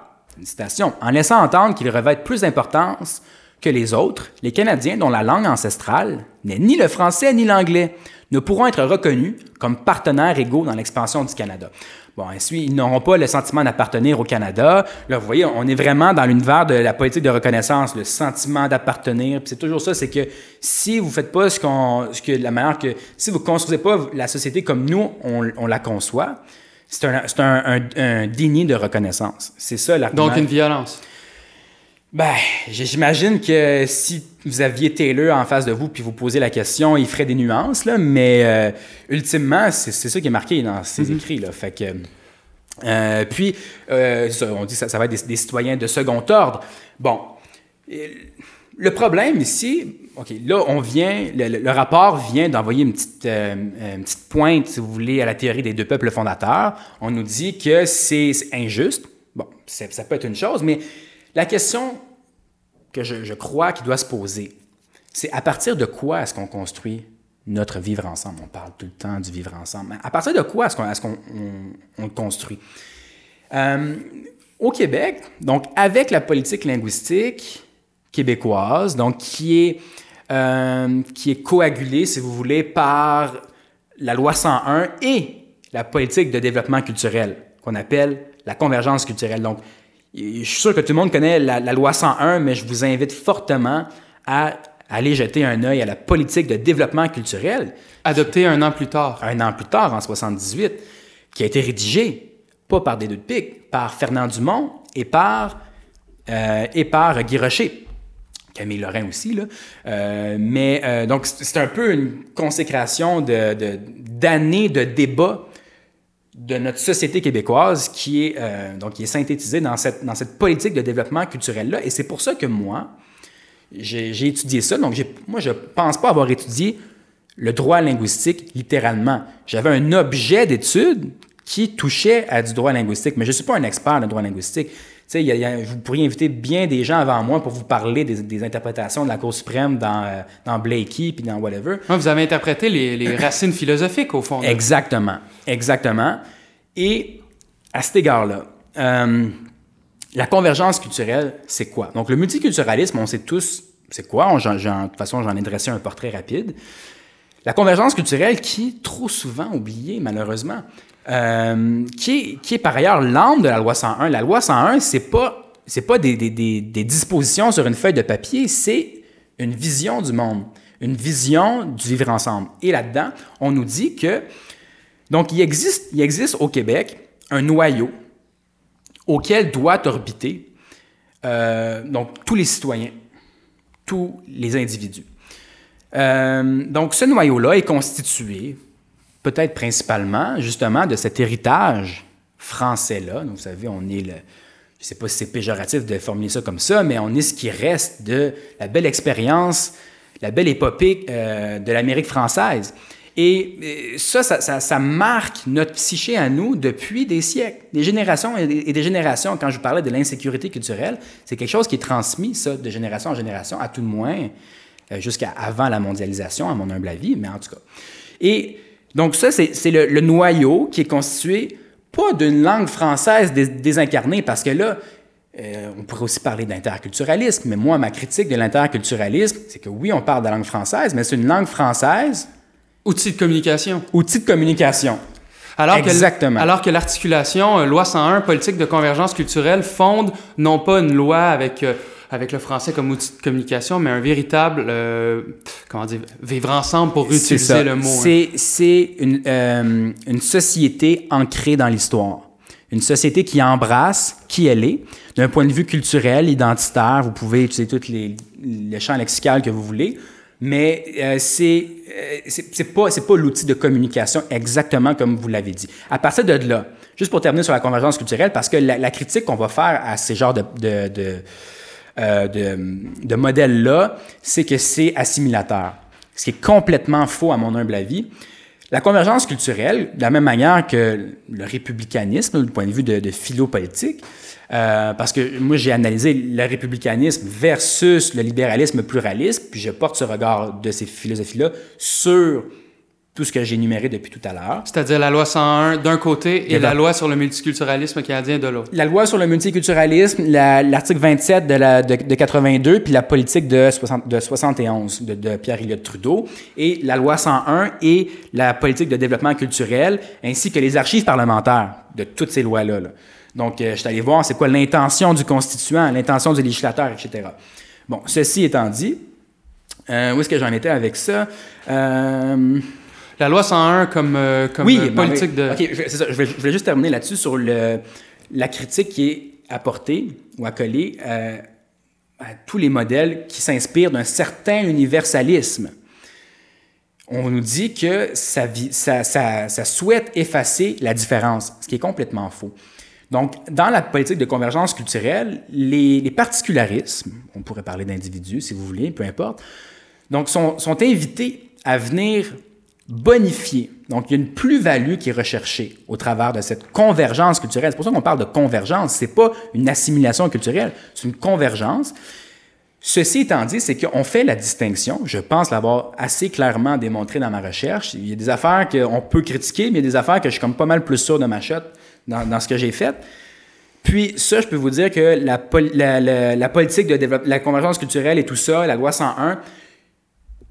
en laissant entendre qu'ils revêtent plus d'importance que les autres, les Canadiens dont la langue ancestrale n'est ni le français ni l'anglais ne pourront être reconnus comme partenaires égaux dans l'expansion du Canada. Bon, ainsi, ils n'auront pas le sentiment d'appartenir au Canada. Là, vous voyez, on est vraiment dans l'univers de la politique de reconnaissance, le sentiment d'appartenir. C'est toujours ça, c'est que si vous faites pas ce qu'on, ce que la manière que, si vous construisez pas la société comme nous, on la conçoit, c'est un, c'est un, un, un déni de reconnaissance. C'est ça l'argument. Donc, une violence. Ben, j'imagine que si vous aviez Taylor en face de vous puis vous posez la question, il ferait des nuances, là, mais euh, ultimement, c'est ça qui est marqué dans ses écrits. Là, fait que, euh, puis, euh, ça, on dit que ça, ça va être des, des citoyens de second ordre. Bon, le problème ici, OK, là, on vient, le, rapport vient d'envoyer une petite, euh, une petite pointe, si vous voulez, à la théorie des deux peuples fondateurs. On nous dit que c'est injuste. Bon, ça peut être une chose, mais la question que je, crois qu'il doit se poser, c'est à partir de quoi est-ce qu'on construit notre vivre ensemble? On parle tout le temps du vivre ensemble. À partir de quoi est-ce qu'on on le construit? Euh, au Québec, donc avec la politique linguistique québécoise, donc qui est, euh, qui est coagulée, si vous voulez, par la loi 101 et la politique de développement culturel, qu'on appelle la convergence culturelle. Donc, je suis sûr que tout le monde connaît la, la loi 101, mais je vous invite fortement à aller jeter un œil à la politique de développement culturel, Adopté un an plus tard. un an plus tard, en 78, qui a été rédigé, pas par des deux de pique, par Fernand Dumont et par, euh, et par Guy Rocher. Camille Lorrain aussi, là. Euh, mais euh, donc, c'est un peu une consécration de- de- d'années de, débats de notre société québécoise qui est, euh, donc, est synthétisée dans cette, dans cette politique de développement culturel-là. Et c'est pour ça que moi, j'ai étudié ça. Donc, moi, je pense pas avoir étudié le droit linguistique littéralement. J'avais un objet d'étude qui touchait à du droit linguistique, mais je ne suis pas un expert en droit linguistique. Sais, y a- il y a- vous pourriez inviter bien des gens avant moi pour vous parler des, des interprétations de la Cour suprême dans, euh, dans Blakey puis dans whatever. Ouais, vous avez interprété les, les racines philosophiques, au fond. Exactement, exactement. Et à cet égard-là, euh, la convergence culturelle, c'est quoi? Donc, le multiculturalisme, on sait tous c'est quoi. On- de toute façon, j'en ai dressé un portrait rapide. La convergence culturelle qui est trop souvent oubliée, malheureusement, euh, qui, est, par ailleurs l'âme de la loi 101. La loi 101, c'est pas, pas des, des, des, des dispositions sur une feuille de papier, c'est une vision du monde, une vision du vivre ensemble. Et là-dedans, on nous dit que, donc, il existe, il existe au Québec un noyau auquel doit orbiter euh, donc, tous les citoyens, tous les individus. Euh, donc, ce noyau-là est constitué, peut-être principalement, justement, de cet héritage français-là. Vous savez, on est le. Je ne sais pas si c'est péjoratif de formuler ça comme ça, mais on est ce qui reste de la belle expérience, la belle épopée euh, de l'Amérique française. Et euh, ça ça, marque notre psyché à nous depuis des siècles, des générations et des, générations. Quand je vous parlais de l'insécurité culturelle, c'est quelque chose qui est transmis, ça, de génération en génération, à tout le moins, euh, jusqu'à avant la mondialisation, à mon humble avis, mais en tout cas. Et donc ça, c'est le, le, noyau qui est constitué pas d'une langue française désincarnée, parce que là, euh, on pourrait aussi parler d'interculturalisme, mais moi, ma critique de l'interculturalisme, c'est que oui, on parle de la langue française, mais c'est une langue française. Outil de communication. Outil de communication. Alors Exactement. Que, alors que l'articulation, euh, loi 101, politique de convergence culturelle, fonde non pas une loi avec euh, avec le français comme outil de communication, mais un véritable, euh, comment dire, vivre ensemble pour utiliser le mot. Hein. C'est une, euh, une société ancrée dans l'histoire. Une société qui embrasse qui elle est, d'un point de vue culturel, identitaire. Vous pouvez utiliser tous les, les champs lexicaux que vous voulez, mais euh, c'est euh, pas pas l'outil de communication exactement comme vous l'avez dit. À partir de là, juste pour terminer sur la convergence culturelle, parce que la, la critique qu'on va faire à ces genres de, de, de euh, de, modèle-là, c'est que c'est assimilateur. Ce qui est complètement faux à mon humble avis. La convergence culturelle, de la même manière que le républicanisme, du point de vue de, de philo-politique, euh, parce que moi, j'ai analysé le républicanisme versus le libéralisme pluraliste, puis je porte ce regard de ces philosophies-là sur tout ce que j'ai énuméré depuis tout à l'heure. C'est-à-dire la loi 101 d'un côté et, la loi sur le multiculturalisme canadien de l'autre. La loi sur le multiculturalisme, l'article 27 de, la, de, 82, puis la politique de, 60, de 71 de, de Pierre Elliott Trudeau, et la loi 101 et la politique de développement culturel, ainsi que les archives parlementaires de toutes ces lois-là. Donc, euh, je suis allé voir c'est quoi l'intention du constituant, l'intention du législateur, etc. Bon, ceci étant dit, euh, où est-ce que j'en étais avec ça? Euh, la loi 101 comme, euh, comme oui, euh, politique de... OK, c'est ça. Je voulais, juste terminer là-dessus sur le, la critique qui est apportée ou accolée euh, à tous les modèles qui s'inspirent d'un certain universalisme. On nous dit que ça, ça, ça, ça, souhaite effacer la différence, ce qui est complètement faux. Donc, dans la politique de convergence culturelle, les, les particularismes, on pourrait parler d'individus si vous voulez, peu importe, donc sont, sont invités à venir bonifié. Donc, il y a une plus-value qui est recherchée au travers de cette convergence culturelle. C'est pour ça qu'on parle de convergence. C'est pas une assimilation culturelle, c'est une convergence. Ceci étant dit, c'est qu'on fait la distinction. Je pense l'avoir assez clairement démontré dans ma recherche. Il y a des affaires qu'on peut critiquer, mais il y a des affaires que je suis comme pas mal plus sûr de ma shot dans, dans ce que j'ai fait. Puis ça, je peux vous dire que la, la, la, politique de la convergence culturelle et tout ça, la loi 101,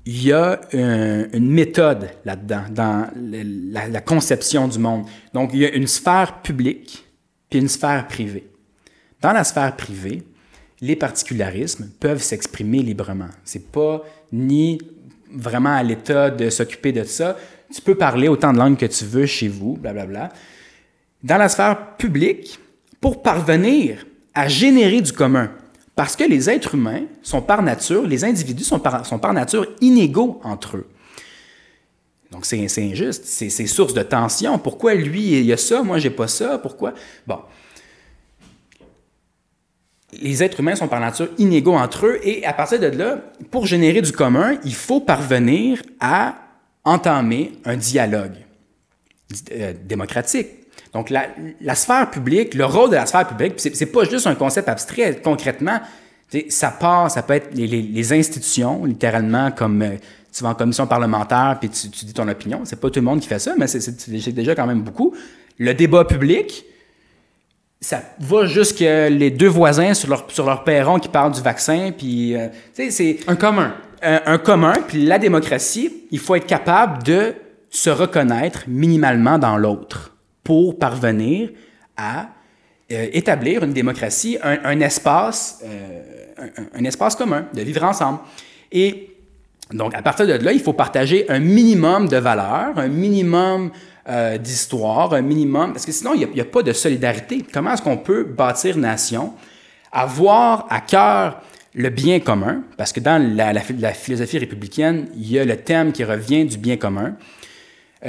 il y a une méthode là-dedans, dans la, conception du monde. Donc, il y a une sphère publique puis une sphère privée. Dans la sphère privée, les particularismes peuvent s'exprimer librement. C'est pas ni vraiment à l'État de s'occuper de ça. Tu peux parler autant de langues que tu veux chez vous, blablabla. Dans la sphère publique, pour parvenir à générer du commun, parce que les êtres humains sont par nature, les individus sont par, nature inégaux entre eux. Donc c'est injuste, c'est source de tension. Pourquoi lui, il y a ça, moi, j'ai pas ça? Pourquoi? Bon. Les êtres humains sont par nature inégaux entre eux et à partir de là, pour générer du commun, il faut parvenir à entamer un dialogue euh, démocratique. Donc, la, sphère publique, le rôle de la sphère publique, c'est pas juste un concept abstrait. Concrètement, ça part, ça peut être les, institutions, littéralement, comme euh, tu vas en commission parlementaire puis tu, dis ton opinion. C'est pas tout le monde qui fait ça, mais c'est déjà quand même beaucoup. Le débat public, ça va jusqu'à les deux voisins sur leur, sur leur perron qui parlent du vaccin, puis, euh, c'est... Un commun. un, un commun, puis la démocratie, il faut être capable de se reconnaître minimalement dans l'autre pour parvenir à euh, établir une démocratie, un, espace, euh, un, espace commun, de vivre ensemble. Et donc, à partir de là, il faut partager un minimum de valeurs, un minimum euh, d'histoire, un minimum, parce que sinon, il n'y a, pas de solidarité. Comment est-ce qu'on peut bâtir nation, avoir à cœur le bien commun, parce que dans la, philosophie républicaine, il y a le thème qui revient du bien commun,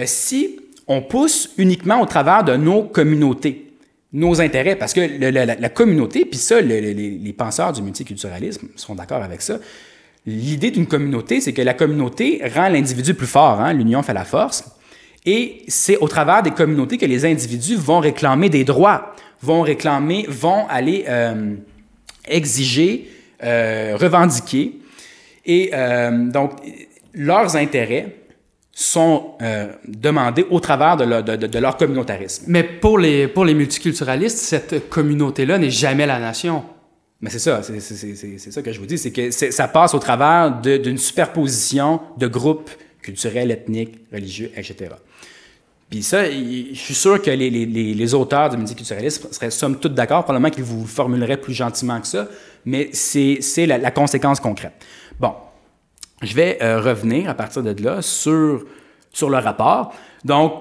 si on pousse uniquement au travers de nos communautés, nos intérêts, parce que la, communauté, puis ça, le, les, les penseurs du multiculturalisme sont d'accord avec ça, l'idée d'une communauté, c'est que la communauté rend l'individu plus fort, hein? l'union fait la force, et c'est au travers des communautés que les individus vont réclamer des droits, vont réclamer, vont aller euh, exiger, euh, revendiquer, et euh, donc leurs intérêts sont euh, demandés au travers de, le, de, de, leur communautarisme. Mais pour les, pour les multiculturalistes, cette communauté-là n'est jamais la nation. Mais c'est ça, c'est ça que je vous dis, c'est que ça passe au travers d'une superposition de groupes culturels, ethniques, religieux, etc. Puis ça, je suis sûr que les, les, les auteurs du multiculturalisme seraient somme toute d'accord, probablement qu'ils vous formuleraient plus gentiment que ça, mais c'est la, la conséquence concrète. Bon, je vais euh, revenir à partir de là sur, sur le rapport. Donc,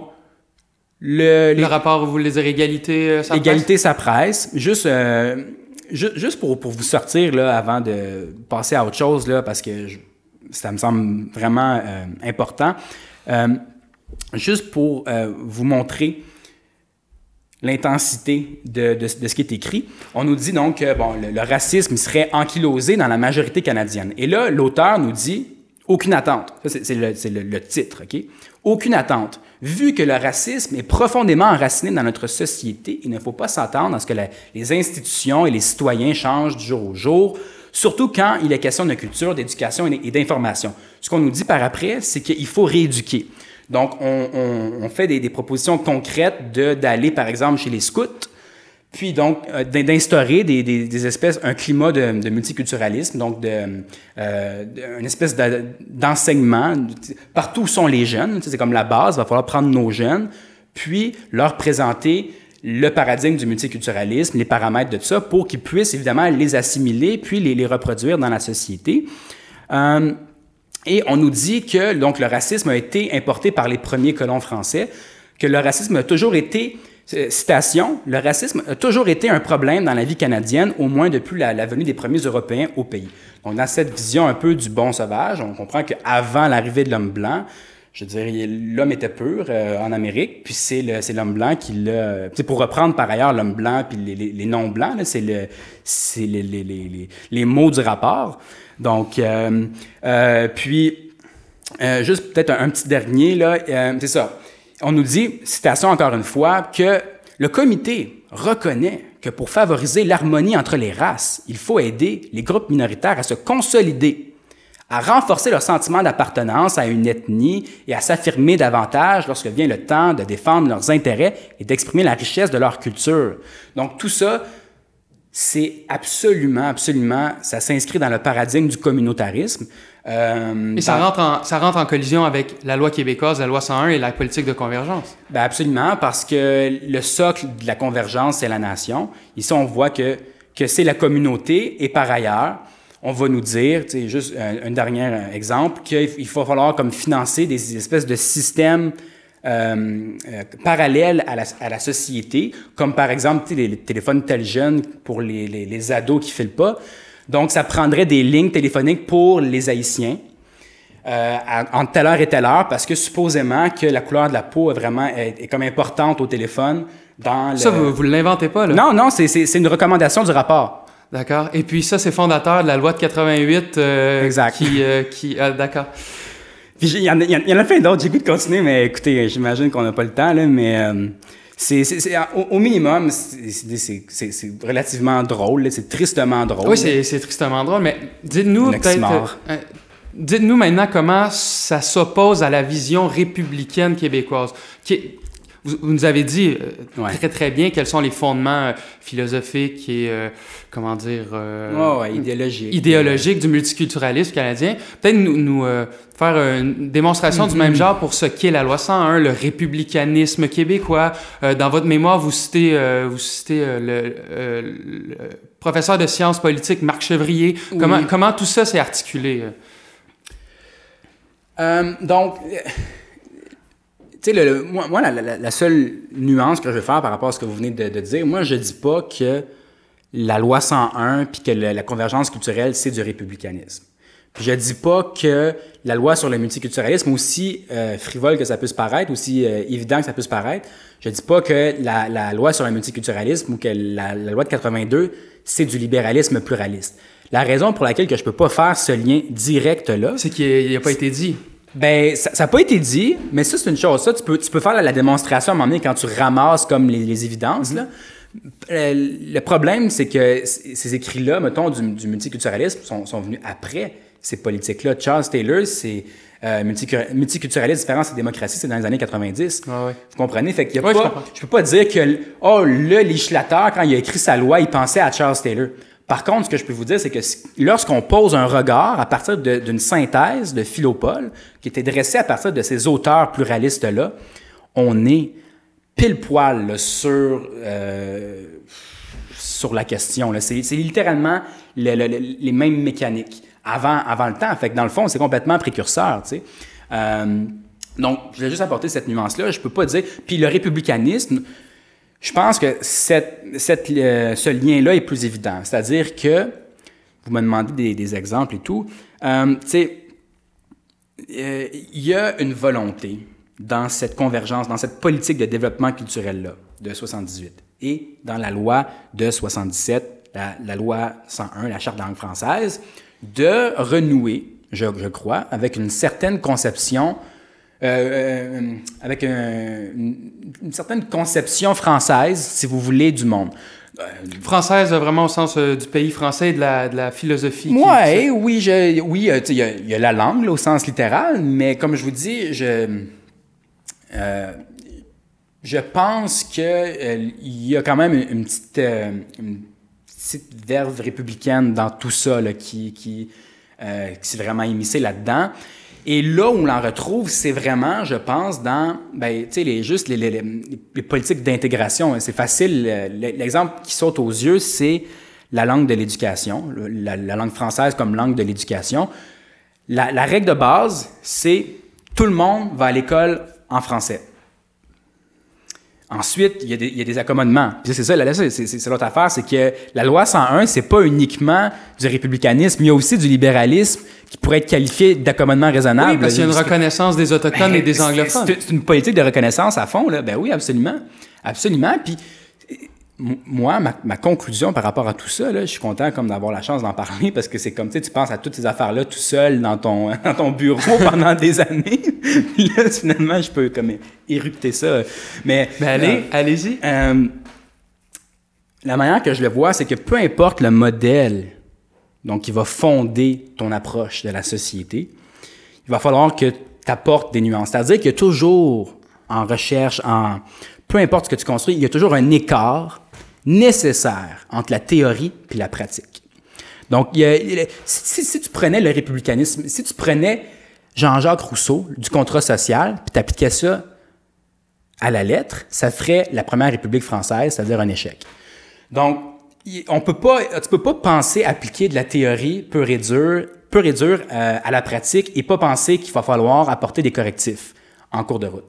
le, le rapport, vous voulez dire égalité, euh, ça Égalité, presse? ça presse. Juste, euh, ju juste pour, pour vous sortir, là, avant de passer à autre chose, là, parce que je, ça me semble vraiment euh, important, euh, juste pour euh, vous montrer l'intensité de, ce qui est écrit. On nous dit donc que bon, le, racisme serait ankylosé dans la majorité canadienne. Et là, l'auteur nous dit aucune attente. Ça, c'est le, titre, OK? Aucune attente. Vu que le racisme est profondément enraciné dans notre société, il ne faut pas s'attendre à ce que les institutions et les citoyens changent du jour au jour, surtout quand il est question de culture, d'éducation et d'information. Ce qu'on nous dit par après, c'est qu'il faut rééduquer. Donc, on, on, on fait des, des, propositions concrètes d'aller, par exemple, chez les scouts, puis donc euh, d'instaurer des, des, espèces, un climat de, de multiculturalisme, donc de, euh, une espèce d'enseignement. Partout où sont les jeunes, c'est comme la base, il va falloir prendre nos jeunes, puis leur présenter le paradigme du multiculturalisme, les paramètres de tout ça, pour qu'ils puissent évidemment les assimiler, puis les, les reproduire dans la société. Euh, et on nous dit que donc le racisme a été importé par les premiers colons français, que le racisme a toujours été citation, le racisme a toujours été un problème dans la vie canadienne, au moins depuis la, la venue des premiers Européens au pays. Donc, dans cette vision un peu du bon sauvage, on comprend qu'avant l'arrivée de l'homme blanc, je dirais, l'homme était pur euh, en Amérique, puis c'est l'homme blanc qui l'a... Pour reprendre par ailleurs l'homme blanc puis les, les non-blancs, c'est le, les, les, mots du rapport. Donc, euh, euh, puis, juste peut-être un, un, petit dernier, là, c'est ça on nous dit, citation encore une fois, que le comité reconnaît que pour favoriser l'harmonie entre les races, il faut aider les groupes minoritaires à se consolider, à renforcer leur sentiment d'appartenance à une ethnie et à s'affirmer davantage lorsque vient le temps de défendre leurs intérêts et d'exprimer la richesse de leur culture. Donc tout ça, c'est absolument, absolument, ça s'inscrit dans le paradigme du communautarisme. Euh, et ça, dans... rentre en, ça rentre en collision avec la loi québécoise, la loi 101 et la politique de convergence. Ben absolument, parce que le socle de la convergence, c'est la nation. Ici, on voit que, que c'est la communauté et par ailleurs, on va nous dire, juste un, un, dernier exemple, qu'il va falloir comme financer des espèces de systèmes euh, euh, parallèles à la, à la, société, comme par exemple les, les téléphones tel jeune pour les, les, les ados qui ne filent pas. Donc, ça prendrait des lignes téléphoniques pour les Haïtiens. Euh, entre telle heure et telle heure, parce que supposément que la couleur de la peau est vraiment est, est comme importante au téléphone dans le... Ça, vous ne l'inventez pas, là? Non, non, c'est une recommandation du rapport. D'accord? Et puis ça, c'est fondateur de la loi de 88. Euh, exact. Qui, euh, qui, ah, d'accord. Puis il y, en a, il y en a plein d'autres. J'ai goût de continuer, mais écoutez, j'imagine qu'on n'a pas le temps, là, mais euh, c'est, au, au, minimum, c'est relativement drôle, c'est tristement drôle. Oui, c'est tristement drôle, mais dites-nous peut-être... Euh, dites-nous maintenant comment ça s'oppose à la vision républicaine québécoise. Qui, vous, nous avez dit euh, Ouais. très très bien quels sont les fondements euh, philosophiques et euh, comment dire Ouais, idéologiques du multiculturalisme canadien. Peut-être nous, nous, faire une démonstration du Mm-hmm. même genre pour ce qu'est la loi 101, le républicanisme québécois. Dans votre mémoire, vous citez, vous citez le, le professeur de sciences politiques Marc Chevrier. Oui. Comment, comment tout ça s'est articulé? euh? Donc, sais, le- le- moi, moi, la, la- la seule nuance que je vais faire par rapport à ce que vous venez de, de dire, moi, je dis pas que la loi 101 puis que le- la convergence culturelle, c'est du républicanisme. Puis je dis pas que la loi sur le multiculturalisme, aussi euh, frivole que ça puisse paraître, aussi euh, évident que ça puisse paraître, je dis pas que la, la loi sur le multiculturalisme ou que la, la loi de 82, c'est du libéralisme pluraliste. La raison pour laquelle que je peux pas faire ce lien direct là, C'est qu'il n'a pas été dit. Ben, ça n'a pas été dit, mais ça, c'est une chose. Ça, tu peux, tu peux faire la, la démonstration à un moment donné quand tu ramasses comme les, les évidences. là. Euh, le problème, c'est que ces écrits-là, mettons, du, du multiculturalisme, sont, sont venus après ces politiques-là. Charles Taylor, c'est euh, multicu- multiculturalisme, différence et démocratie, c'est dans les années 90. Ah. Vous comprenez? Fait qu'il y a je pas, comprends. je peux pas dire que, oh, le législateur, quand il a écrit sa loi, il pensait à Charles Taylor. Par contre, ce que je peux vous dire, c'est que lorsqu'on pose un regard à partir d'une synthèse de Philopole, qui était dressée à partir de ces auteurs pluralistes-là, on est pile poil euh, sur la question. C'est littéralement le- le- le- les mêmes mécaniques avant, le temps. Fait que dans le fond, c'est complètement précurseur. Euh, donc, je vais juste apporter cette nuance-là. Je peux pas dire. Puis le républicanisme, je pense que euh, ce lien-là est plus évident. C'est-à-dire que, vous me demandez des, exemples et tout, euh, tu sais, euh, il y a une volonté dans cette convergence, dans cette politique de développement culturel-là de 78 et dans la loi de 77, la, loi 101, la Charte de la langue française, de renouer, je, je crois, avec une certaine conception, euh, euh, avec un- une, certaine conception française, si vous voulez, du monde. Française, euh, vraiment au sens euh, du pays français et de la, de la philosophie. qui- Ouais, oui, je, oui, euh, il y a- il y, a la langue là, au sens littéral, mais comme je vous dis, je, euh, je pense que euh, il y a quand même une, une petite, euh, une petite verve républicaine dans tout ça là, qui, qui, euh, qui s'est vraiment immiscé là-dedans. Et là où on l'en retrouve, c'est vraiment, je pense, dans, ben, tu sais, les, juste les, les, les- politiques d'intégration. C'est facile. L'exemple qui saute aux yeux, c'est la langue de l'éducation, la langue française comme langue de l'éducation. La, la règle de base, c'est tout le monde va à l'école en français. Ensuite, il y, a des, il y a des accommodements. Puis c'est ça, c'est, l'autre affaire, c'est que la loi 101, c'est pas uniquement du républicanisme, il y a aussi du libéralisme qui pourrait être qualifié d'accommodement raisonnable. Oui, parce qu'il y a une reconnaissance des Autochtones et des c'est- anglophones. C'est, une politique de reconnaissance à fond, là. Ben oui, absolument. Absolument. Puis, moi, ma, ma conclusion par rapport à tout ça, là, je suis content comme d'avoir la chance d'en parler parce que c'est comme, tu sais, tu penses à toutes ces affaires-là tout seul dans ton, dans ton bureau pendant des années. Puis là, finalement, je peux comme érupter ça. Mais, Ben allez, euh, allez-y. euh, la manière que je le vois, c'est que peu importe le modèle donc qui va fonder ton approche de la société, il va falloir que tu apportes des nuances. C'est-à-dire qu'il y a toujours en recherche, en peu importe ce que tu construis, il y a toujours un écart nécessaire entre la théorie et la pratique. Donc, si, tu prenais le républicanisme, si tu prenais Jean-Jacques Rousseau du contrat social, puis tu appliquais ça à la lettre, ça ferait la première République française, c'est-à-dire un échec. Donc, on peut pas, tu peux pas penser appliquer de la théorie pure et dure, pure dure euh, à la pratique et pas penser qu'il va falloir apporter des correctifs en cours de route.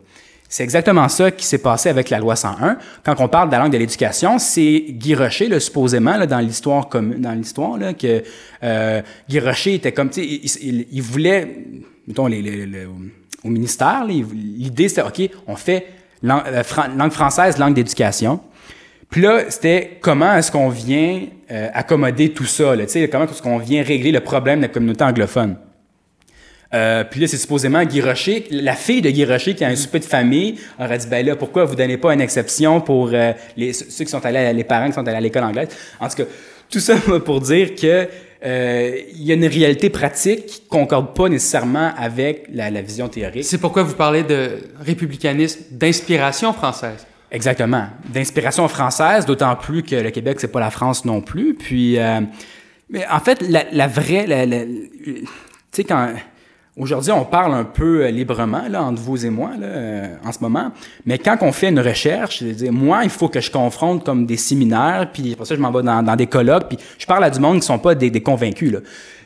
C'est exactement ça qui s'est passé avec la loi 101. Quand on parle de la langue de l'éducation, c'est Guy Rocher, là, supposément, là, dans l'histoire comme dans l'histoire, là, que euh, Guy Rocher était comme, il, il- il voulait, mettons, les, les- les- au ministère, l'idée c'était, OK, on fait lang- euh, langue française, langue d'éducation. Puis là, c'était comment est-ce qu'on vient euh, accommoder tout ça, là, comment est-ce qu'on vient régler le problème de la communauté anglophone? Euh, puis là, c'est supposément Guy Rocher, la fille de Guy Rocher qui a un souper de famille, aurait dit, ben là, pourquoi vous donnez pas une exception pour euh, les, ceux qui sont allés, à- les parents qui sont allés à l'école anglaise? En tout cas, tout ça pour dire que euh, il y a une réalité pratique qui concorde pas nécessairement avec la, la vision théorique. C'est pourquoi vous parlez de républicanisme d'inspiration française. Exactement, d'inspiration française, d'autant plus que le Québec c'est pas la France non plus. Puis, euh, mais en fait, la, la vraie, la- la- tu sais quand aujourd'hui on parle un peu euh, librement là entre vous et moi là, euh, en ce moment, mais quand on fait une recherche, je dire, moi il faut que je confronte comme des séminaires, puis pour ça je m'en vais dans, dans des colloques, puis je parle à du monde qui sont pas des, des convaincus là.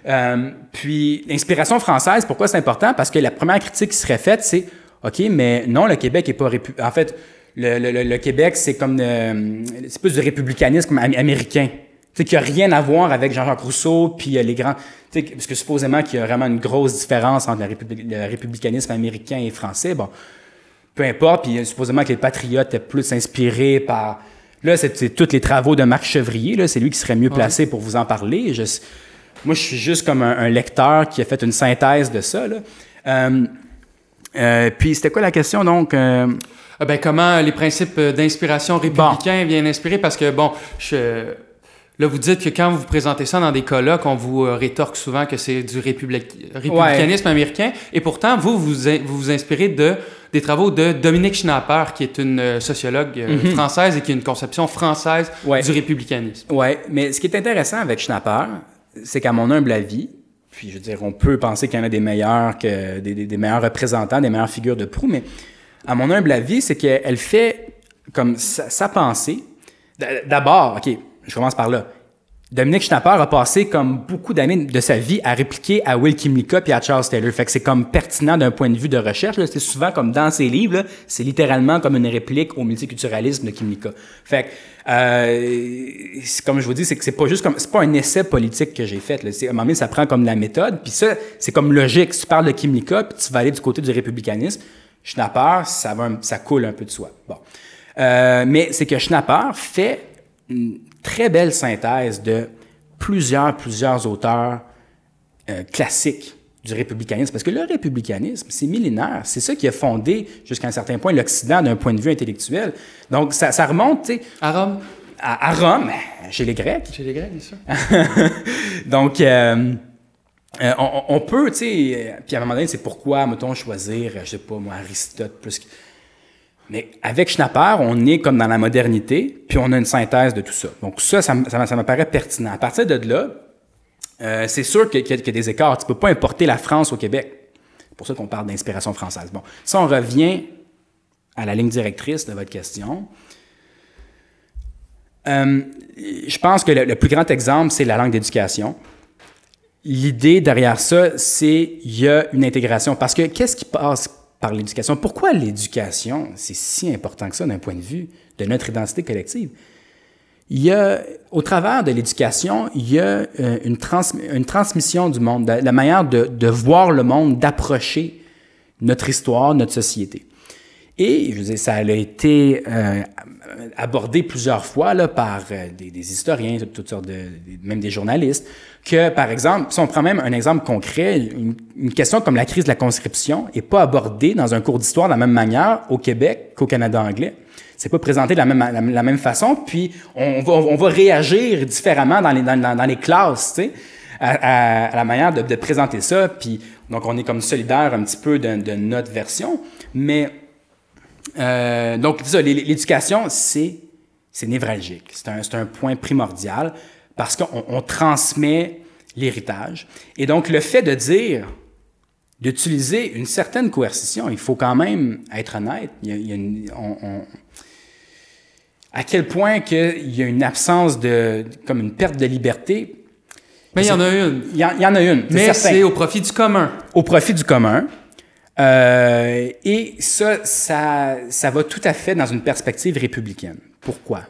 Euh, puis l'inspiration française, pourquoi c'est important? Parce que la première critique qui serait faite, c'est OK, mais non, le Québec est pas répu... En fait, le, le- le- Québec, c'est comme euh, c'est plus du républicanisme am- américain. Tu sais, qui a rien à voir avec Jean-Jacques Rousseau, puis euh, les grands... Tu sais, parce que supposément qu'il y a vraiment une grosse différence entre le, républi- le républicanisme américain et français. Bon, peu importe, puis euh, supposément que les patriotes étaient plus inspirés par... Là, c'est tous les travaux de Marc Chevrier, là, c'est lui qui serait mieux placé pour vous en parler. Je- moi, je suis juste comme un, un lecteur qui a fait une synthèse de ça. Là. Euh, euh, puis, c'était quoi la question, donc? euh, Ah ben, comment les principes d'inspiration républicains viennent inspirer? Parce que, bon, je... là, vous dites que quand vous présentez ça dans des colloques, on vous euh, rétorque souvent que c'est du républic- républicanisme américain. Et pourtant, vous, vous in- vous, vous inspirez de, des travaux de Dominique Schnapper, qui est une euh, sociologue euh, française et qui a une conception française. Ouais. du républicanisme. Ouais, mais ce qui est intéressant avec Schnapper, c'est qu'à mon humble avis, puis je veux dire, on peut penser qu'il y en a des meilleurs, que, des, des- des meilleurs représentants, des meilleures figures de proue, mais à mon humble avis, c'est qu'elle fait comme sa, sa pensée. D'abord, OK, je commence par là. Dominique Schnapper a passé comme beaucoup d'années de sa vie à répliquer à Will Kimlicka puis à Charles Taylor. Fait que c'est comme pertinent d'un point de vue de recherche. C'est souvent comme dans ses livres, c'est littéralement comme une réplique au multiculturalisme de Kimlicka. Fait que, euh, comme je vous dis, c'est que c'est pas juste comme, c'est pas un essai politique que j'ai fait. Là. À un moment donné, ça prend comme la méthode. Puis ça, c'est comme logique. Tu parles de Kimlicka puis tu vas aller du côté du républicanisme, Schnapper, ça, va, ça coule un peu de soi. Bon. Euh, mais c'est que Schnapper fait une très belle synthèse de plusieurs, plusieurs auteurs euh, classiques du républicanisme. Parce que le républicanisme, c'est millénaire. C'est ça qui a fondé, jusqu'à un certain point, l'Occident d'un point de vue intellectuel. Donc, ça, ça remonte, tu sais, À Rome? à, à Rome, chez les Grecs. Chez les Grecs, bien sûr. Donc, euh, euh, on, on peut, tu sais, puis à un moment donné, c'est pourquoi, mettons, choisir, je sais pas, moi, Aristote plus que... Mais avec Schnapper, on est comme dans la modernité, puis on a une synthèse de tout ça. Donc ça, ça, ça, ça me paraît pertinent. À partir de là, euh, c'est sûr qu'il y, a- des écarts. Tu peux pas importer la France au Québec. C'est pour ça qu'on parle d'inspiration française. Bon, si on revient à la ligne directrice de votre question, euh, je pense que le, le plus grand exemple, c'est la langue d'éducation. L'idée derrière ça, c'est il y a une intégration. Parce que qu'est-ce qui passe par l'éducation? Pourquoi l'éducation, c'est si important que ça d'un point de vue de notre identité collective? Il y a, au travers de l'éducation, il y a euh, une, trans- une transmission du monde, de- la manière de, de voir le monde, d'approcher notre histoire, notre société. Et je dire, ça a été euh, abordé plusieurs fois là, par euh, des, historiens, toutes, sortes de, même des journalistes, que par exemple, si on prend même un exemple concret, une, question comme la crise de la conscription n'est pas abordée dans un cours d'histoire de la même manière au Québec qu'au Canada anglais. C'est pas présenté de la même, façon, puis on va, réagir différemment dans les, classes, tu sais, à, la manière de, de présenter ça, puis donc on est comme solidaire un petit peu de, de notre version, mais euh, donc, ça, l'éducation, c'est, c'est névralgique. C'est un, c'est un point primordial parce qu'on on transmet l'héritage. Et donc, le fait de dire, d'utiliser une certaine coercition, il faut quand même être honnête. Il y a, il y a une- on- on- à quel point qu'il y a une absence de, comme une perte de liberté? Mais il y en a une. Il y en, il y en a une, c'est Mais certain c'est au profit du commun. au profit du commun. Euh, et ça, ça, ça va tout à fait dans une perspective républicaine. Pourquoi?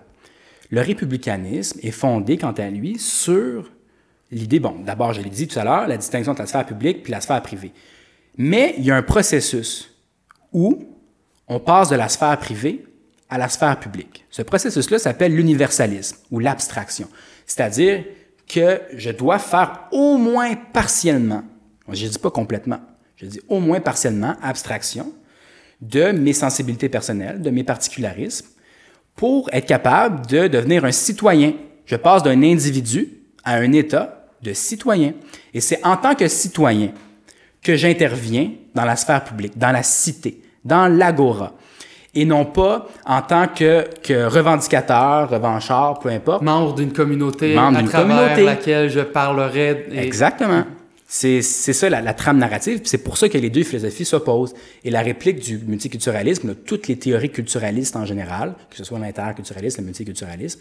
Le républicanisme est fondé, quant à lui, sur l'idée, bon, d'abord, je l'ai dit tout à l'heure, la distinction entre la sphère publique puis la sphère privée. Mais il y a un processus où on passe de la sphère privée à la sphère publique. Ce processus-là s'appelle l'universalisme ou l'abstraction. C'est-à-dire que je dois faire au moins partiellement, je ne dis pas complètement, je dis au moins partiellement abstraction de mes sensibilités personnelles, de mes particularismes, pour être capable de devenir un citoyen. Je passe d'un individu à un État de citoyen. Et c'est en tant que citoyen que j'interviens dans la sphère publique, dans la cité, dans l'agora et non pas en tant que, que revendicateur, revanchard, peu importe. Membre d'une communauté Membre à travers communauté. laquelle je parlerai. Exactement. C'est ça la, trame narrative, c'est pour ça que les deux philosophies s'opposent. Et la réplique du multiculturalisme, toutes les théories culturalistes en général, que ce soit l'interculturalisme, le multiculturalisme,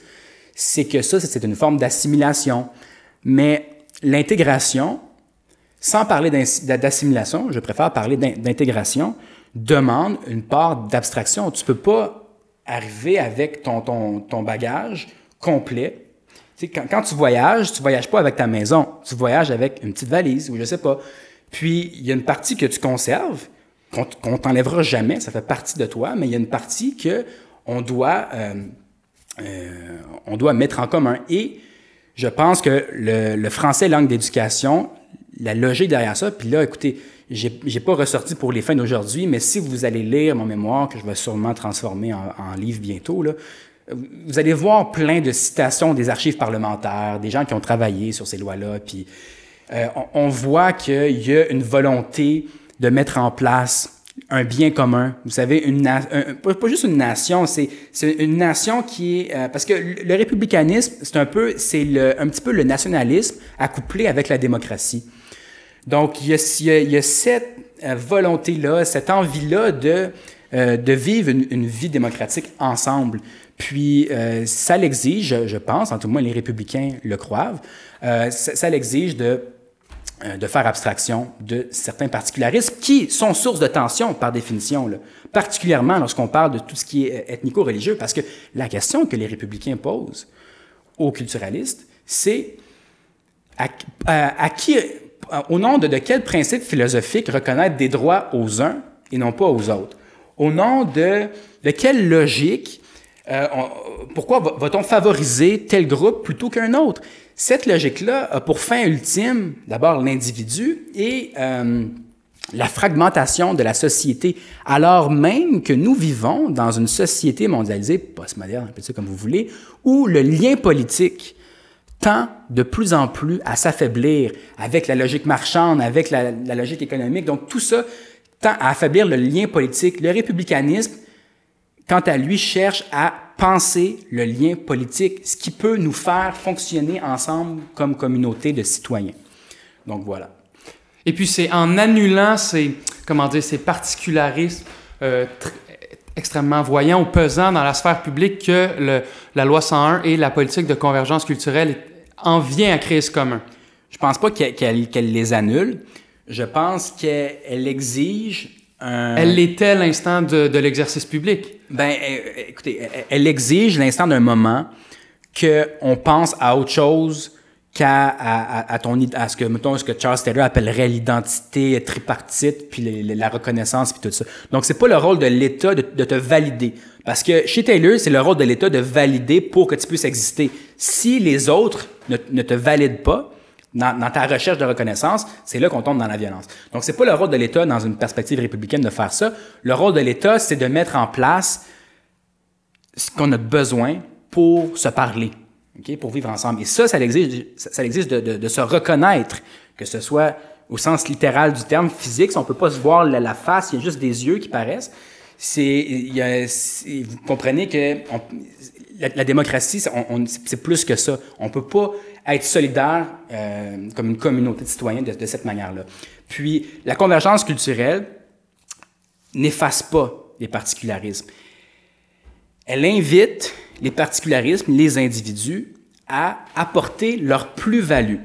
c'est que ça, c'est une forme d'assimilation. Mais l'intégration, sans parler d'assimilation, je préfère parler d'intégration, demande une part d'abstraction. Tu peux pas arriver avec ton, ton, ton bagage complet. Quand, tu voyages, tu voyages pas avec ta maison. Tu voyages avec une petite valise ou je sais pas. Puis, il y a une partie que tu conserves, qu'on t'enlèvera jamais, ça fait partie de toi, mais il y a une partie que on doit, euh, euh, on doit mettre en commun. Et je pense que le, le français langue d'éducation, la logique derrière ça, puis là, écoutez, j'ai pas ressorti pour les fins d'aujourd'hui, mais si vous allez lire mon mémoire, que je vais sûrement transformer en, en livre bientôt, là, vous allez voir plein de citations des archives parlementaires, des gens qui ont travaillé sur ces lois-là, puis euh, on, voit qu'il y a une volonté de mettre en place un bien commun. Vous savez, pas, juste une nation, c'est une nation qui est... Euh, parce que le républicanisme, c'est un peu, c'est un petit peu le nationalisme accouplé avec la démocratie. Donc, il y a, cette euh, volonté-là, cette envie-là de, euh, de vivre une, vie démocratique ensemble. Puis, euh, ça l'exige, je pense, en tout cas les républicains le croient, euh, ça, l'exige de, euh, de faire abstraction de certains particularismes qui sont source de tension par définition, particulièrement lorsqu'on parle de tout ce qui est ethnico-religieux, parce que la question que les républicains posent aux culturalistes, c'est à, qui au nom de, quel principe philosophique reconnaître des droits aux uns et non pas aux autres? Au nom de quelle logique, euh, pourquoi va-t-on favoriser tel groupe plutôt qu'un autre? Cette logique-là a pour fin ultime d'abord l'individu et euh, la fragmentation de la société, alors même que nous vivons dans une société mondialisée, postmoderne, appelez ça comme vous voulez, où le lien politique tend de plus en plus à s'affaiblir avec la logique marchande, avec la, la, logique économique. Donc tout ça tend à affaiblir le lien politique. Le républicanisme, quant à lui, cherche à penser le lien politique, ce qui peut nous faire fonctionner ensemble comme communauté de citoyens. Donc voilà. Et puis c'est en annulant ces, comment dire, ces particularismes euh, extrêmement voyants ou pesants dans la sphère publique que le, la loi 101 et la politique de convergence culturelle en vient à créer ce commun? Je pense pas qu'elle les annule. Je pense qu'elle exige un... Elle l'était l'instant de, de l'exercice public. Ben, écoutez, elle exige l'instant d'un moment qu'on pense à autre chose qu'à à, à, ton à ce que mettons ce que Charles Taylor appellerait l'identité tripartite puis la reconnaissance puis tout ça. Donc c'est pas le rôle de l'État de, de, te valider parce que chez Taylor c'est le rôle de l'État de valider pour que tu puisses exister. Si les autres ne, ne te valident pas dans, ta recherche de reconnaissance, c'est là qu'on tombe dans la violence. Donc c'est pas le rôle de l'État dans une perspective républicaine de faire ça. Le rôle de l'État c'est de mettre en place ce qu'on a besoin pour se parler okay, pour vivre ensemble. Et ça, ça exige, ça exige de, se reconnaître, que ce soit au sens littéral du terme physique, si on peut pas se voir la, face, il y a juste des yeux qui paraissent. C'est, vous comprenez que la, la, démocratie, c'est plus que ça. On peut pas être solidaire euh, comme une communauté de citoyens de, cette manière-là. Puis, la convergence culturelle n'efface pas les particularismes. Elle invite les particularismes, les individus, à apporter leur plus-value.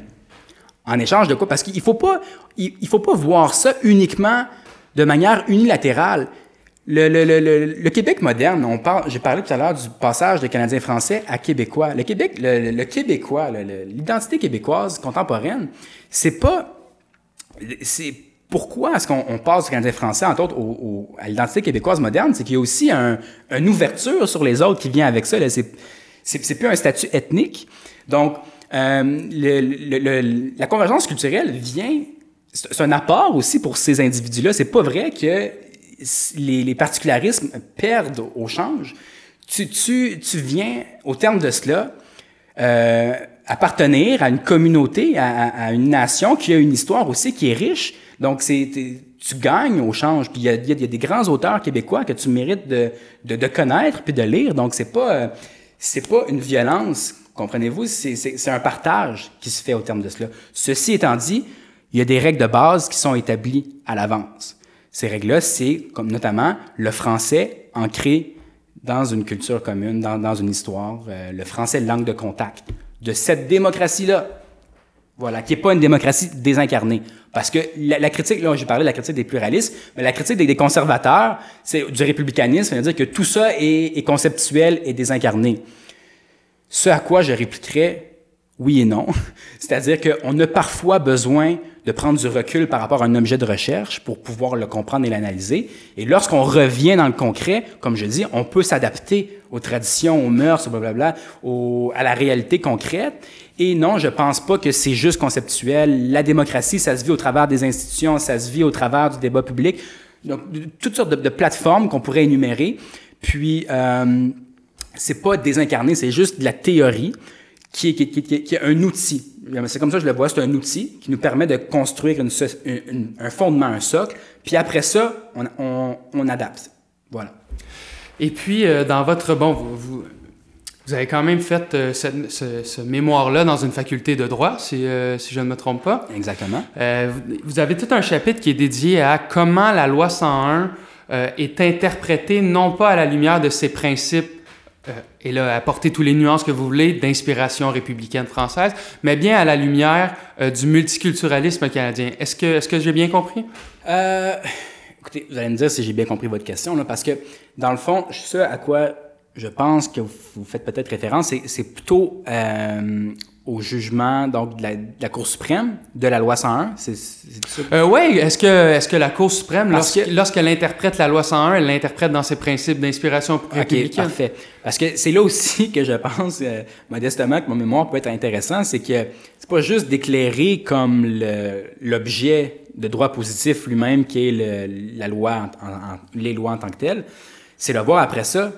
En échange de quoi? Parce qu'il faut, pas, il, faut pas voir ça uniquement de manière unilatérale. Le, Québec moderne, on parle, j'ai parlé tout à l'heure du passage de Canadiens français à Québécois. Le Québec, le, Québécois, l'identité québécoise contemporaine, c'est pas, c'est pourquoi est-ce qu'on passe du Canadien français, entre autres, au, à l'identité québécoise moderne? C'est qu'il y a aussi un, une ouverture sur les autres qui vient avec ça. C'est, plus un statut ethnique. Donc, euh, la convergence culturelle vient... C'est un apport aussi pour ces individus-là. C'est pas vrai que les, les particularismes perdent au change. Tu, tu, tu viens, au terme de cela, euh, appartenir à une communauté, à, une nation qui a une histoire aussi qui est riche. Donc, c'est tu gagnes au change. Puis il y a, des grands auteurs québécois que tu mérites de, de, connaître puis de lire. Donc, c'est pas, c'est pas une violence, comprenez-vous, c'est un partage qui se fait au terme de cela. Ceci étant dit, il y a des règles de base qui sont établies à l'avance. Ces règles-là, c'est comme notamment le français ancré dans une culture commune, dans, dans une histoire, euh, le français langue de contact de cette démocratie-là. Voilà, qui n'est pas une démocratie désincarnée. Parce que la, critique, là, j'ai parlé de la critique des pluralistes, mais la critique des, conservateurs, c'est du républicanisme, c'est-à-dire que tout ça est, est, conceptuel et désincarné. Ce à quoi je répliquerais oui et non. C'est-à-dire qu'on a parfois besoin de prendre du recul par rapport à un objet de recherche pour pouvoir le comprendre et l'analyser. Et lorsqu'on revient dans le concret, comme je dis, on peut s'adapter aux traditions, aux mœurs, blablabla, au, à la réalité concrète. Et non, je pense pas que c'est juste conceptuel. La démocratie, ça se vit au travers des institutions, ça se vit au travers du débat public. Donc, toutes sortes de, plateformes qu'on pourrait énumérer. Puis, euh, c'est pas désincarné, c'est juste de la théorie qui est, qui, qui, qui est un outil c'est comme ça que je le vois, c'est un outil qui nous permet de construire une, un fondement, un socle, puis après ça, on, on, on adapte. Voilà. Et puis, euh, dans votre... Bon, vous, vous, avez quand même fait euh, ce, ce, mémoire-là dans une faculté de droit, si, euh, si je ne me trompe pas. Exactement. vous avez tout un chapitre qui est dédié à comment la loi 101 est interprétée, non pas à la lumière de ses principes et là, apporter tous les nuances que vous voulez d'inspiration républicaine française, mais bien à la lumière euh, du multiculturalisme canadien. Est-ce que, est-ce que j'ai bien compris? Euh, écoutez, vous allez me dire si j'ai bien compris votre question, là, parce que dans le fond, ce à quoi je pense que vous, faites peut-être référence, c'est, plutôt euh, au jugement donc de la, de la, Cour suprême de la loi 101 c'est, euh, oui est-ce que est-ce que la Cour suprême lorsqu'elle interprète la loi 101 elle l'interprète dans ses principes d'inspiration républicaine? OK parfait. Parce que c'est là aussi que je pense euh, modestement que mon mémoire peut être intéressant c'est que c'est pas juste d'éclairer comme l'objet de droit positif lui-même qui est le, la loi en, les lois en tant que telles c'est de voir après ça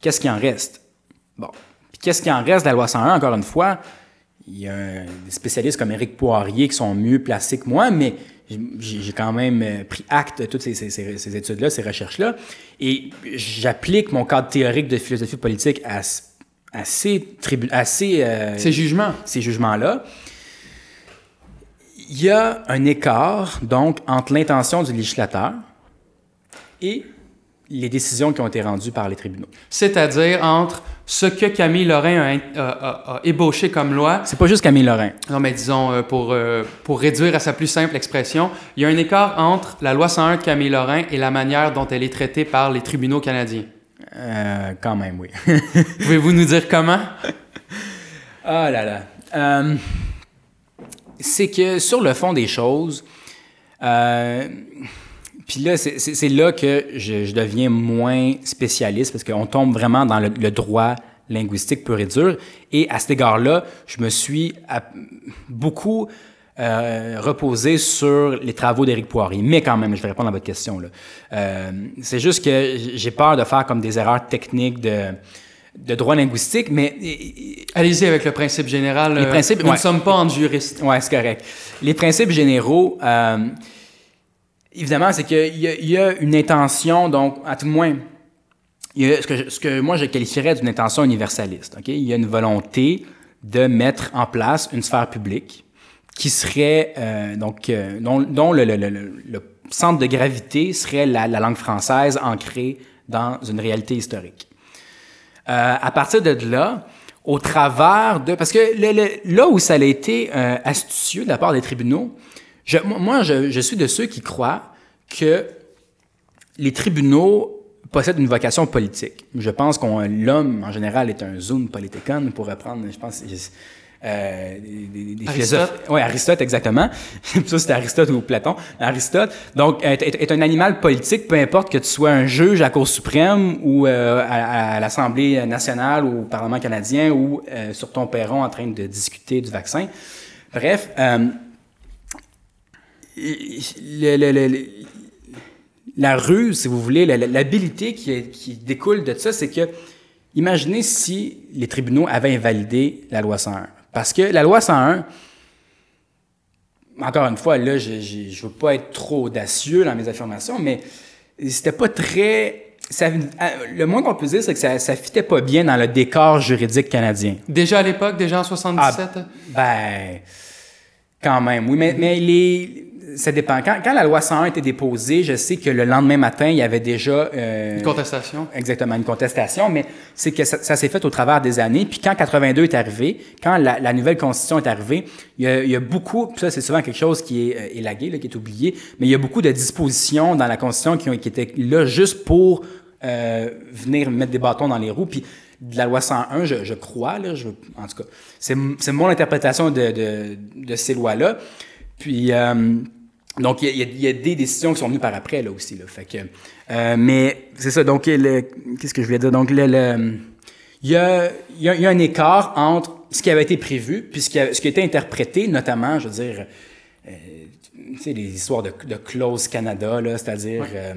qu'est-ce qui en reste? Bon. Puis qu'est-ce qui en reste de la loi 101 encore une fois? Il y a des spécialistes comme Éric Poirier qui sont mieux placés que moi, mais j'ai quand même euh, pris acte de toutes ces, ces, ces études-là, ces recherches-là, et j'applique mon cadre théorique de philosophie politique à, à ces, à ces, euh, ces jugements. Ces jugements-là. Il y a un écart, donc, entre l'intention du législateur et les décisions qui ont été rendues par les tribunaux. C'est-à-dire entre ce que Camille Lorrain a, ébauché comme loi. C'est pas juste Camille Lorrain. Non, mais disons, euh, pour, euh, pour réduire à sa plus simple expression, il y a un écart entre la loi 101 de Camille Lorrain et la manière dont elle est traitée par les tribunaux canadiens. Euh, quand même, oui. Pouvez-vous nous dire comment? Ah là là. Euh, c'est que sur le fond des choses, puis là, c'est là que je, deviens moins spécialiste parce qu'on tombe vraiment dans le, droit linguistique pur et dur. Et à cet égard-là, je me suis beaucoup euh, reposé sur les travaux d'Éric Poirier. Mais quand même, je vais répondre à votre question. Là. Euh, c'est juste que j'ai peur de faire comme des erreurs techniques de de droit linguistique, mais... Allez-y avec le principe général. Les principes, nous ne sommes pas en juriste. Oui, c'est correct. Les principes généraux, euh, évidemment, c'est qu'il y, a une intention, donc, à tout le moins, ce, que moi je qualifierais d'une intention universaliste. Il y a une volonté de mettre en place une sphère publique qui serait, euh, donc, euh, dont, le, centre de gravité serait la, la, langue française ancrée dans une réalité historique. Euh, à partir de là, au travers de... Parce que là où ça a été astucieux de la part des tribunaux, je, moi, je, je, suis de ceux qui croient que les tribunaux possèdent une vocation politique. Je pense que l'homme, en général, est un zoom politikon, pour reprendre, je pense, euh, des, des philosophes. Oui, Aristote, exactement. ça, c'était Aristote ou Platon. Aristote, donc, est, est, un animal politique, peu importe que tu sois un juge à la Cour suprême ou euh, à, à l'Assemblée nationale ou au Parlement canadien ou euh, sur ton perron en train de discuter du vaccin. Bref, la ruse, si vous voulez, l'habilité qui, découle de ça, c'est que, imaginez si les tribunaux avaient invalidé la loi 101. Parce que la loi 101, encore une fois, là, je ne veux pas être trop audacieux dans mes affirmations, mais c'était pas très. Ça, le moins qu'on peut dire, c'est que ça ne fitait pas bien dans le décor juridique canadien. Déjà à l'époque, déjà en 77? Ah, ben, quand même, oui. Mais, mais les, ça dépend. Quand, quand, la loi 101 a été déposée, je sais que le lendemain matin, il y avait déjà... Euh, une contestation. Exactement, une contestation, mais c'est que ça, s'est fait au travers des années. Puis quand 82 est arrivé, quand la, nouvelle constitution est arrivée, il y a, il y a beaucoup, ça c'est souvent quelque chose qui est euh, élagué, là, qui est oublié, mais il y a beaucoup de dispositions dans la constitution qui, ont, qui étaient là juste pour euh, venir mettre des bâtons dans les roues. Puis de la loi 101, je, je crois, là, je, en tout cas, c'est mon interprétation de, de, de ces lois-là. Puis... Euh, donc, il y, a des décisions qui sont venues par après, là aussi. Là. Fait que, euh, mais c'est ça. Donc, qu'est-ce que je voulais dire? Donc, il y a, y, a, un écart entre ce qui avait été prévu puis ce qui a, ce qui a été interprété, notamment, je veux dire, euh, tu sais, les histoires de, de Close Canada, là, c'est-à-dire... Euh,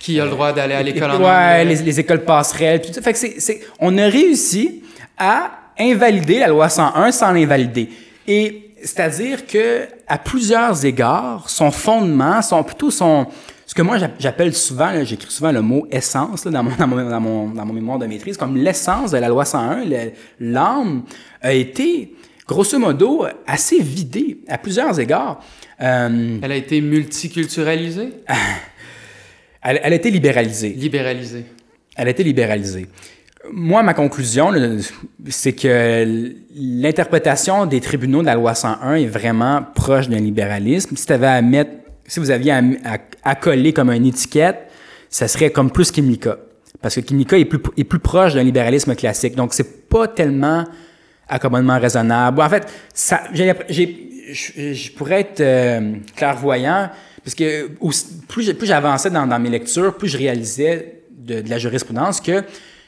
qui a le droit d'aller à l'école en Ouais, les, les, écoles passerelles, tout ça. Fait que c'est, on a réussi à invalider la loi 101 sans l'invalider. Et c'est-à-dire que à plusieurs égards, son fondement, son plutôt son ce que moi j'appelle souvent, j'écris souvent le mot essence dans, mon, dans, mon, dans, mon, dans, mon, mémoire de maîtrise, comme l'essence de la loi 101, l'âme a été grosso modo assez vidée à plusieurs égards. Euh, elle a été multiculturalisée? elle, elle a été libéralisée. Libéralisée. Elle a été libéralisée moi, ma conclusion, c'est que l'interprétation des tribunaux de la loi 101 est vraiment proche d'un libéralisme. Si, avais à mettre, si vous aviez à, coller comme une étiquette, ça serait comme plus Kimika. Parce que Kimika est plus, proche d'un libéralisme classique. Donc, c'est pas tellement accommodement raisonnable. En fait, ça, je pourrais être euh, clairvoyant, parce que plus, plus j'avançais dans, mes lectures, plus je réalisais de la jurisprudence que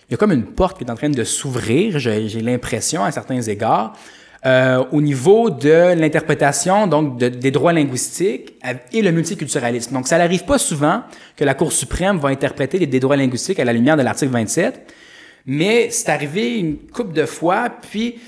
il y a comme une porte qui est en train de s'ouvrir, j'ai l'impression à certains égards, euh, au niveau de l'interprétation donc des droits linguistiques et le multiculturalisme. Donc, ça n'arrive pas souvent que la Cour suprême va interpréter les, droits linguistiques à la lumière de l'article 27, mais c'est arrivé une couple de fois, puis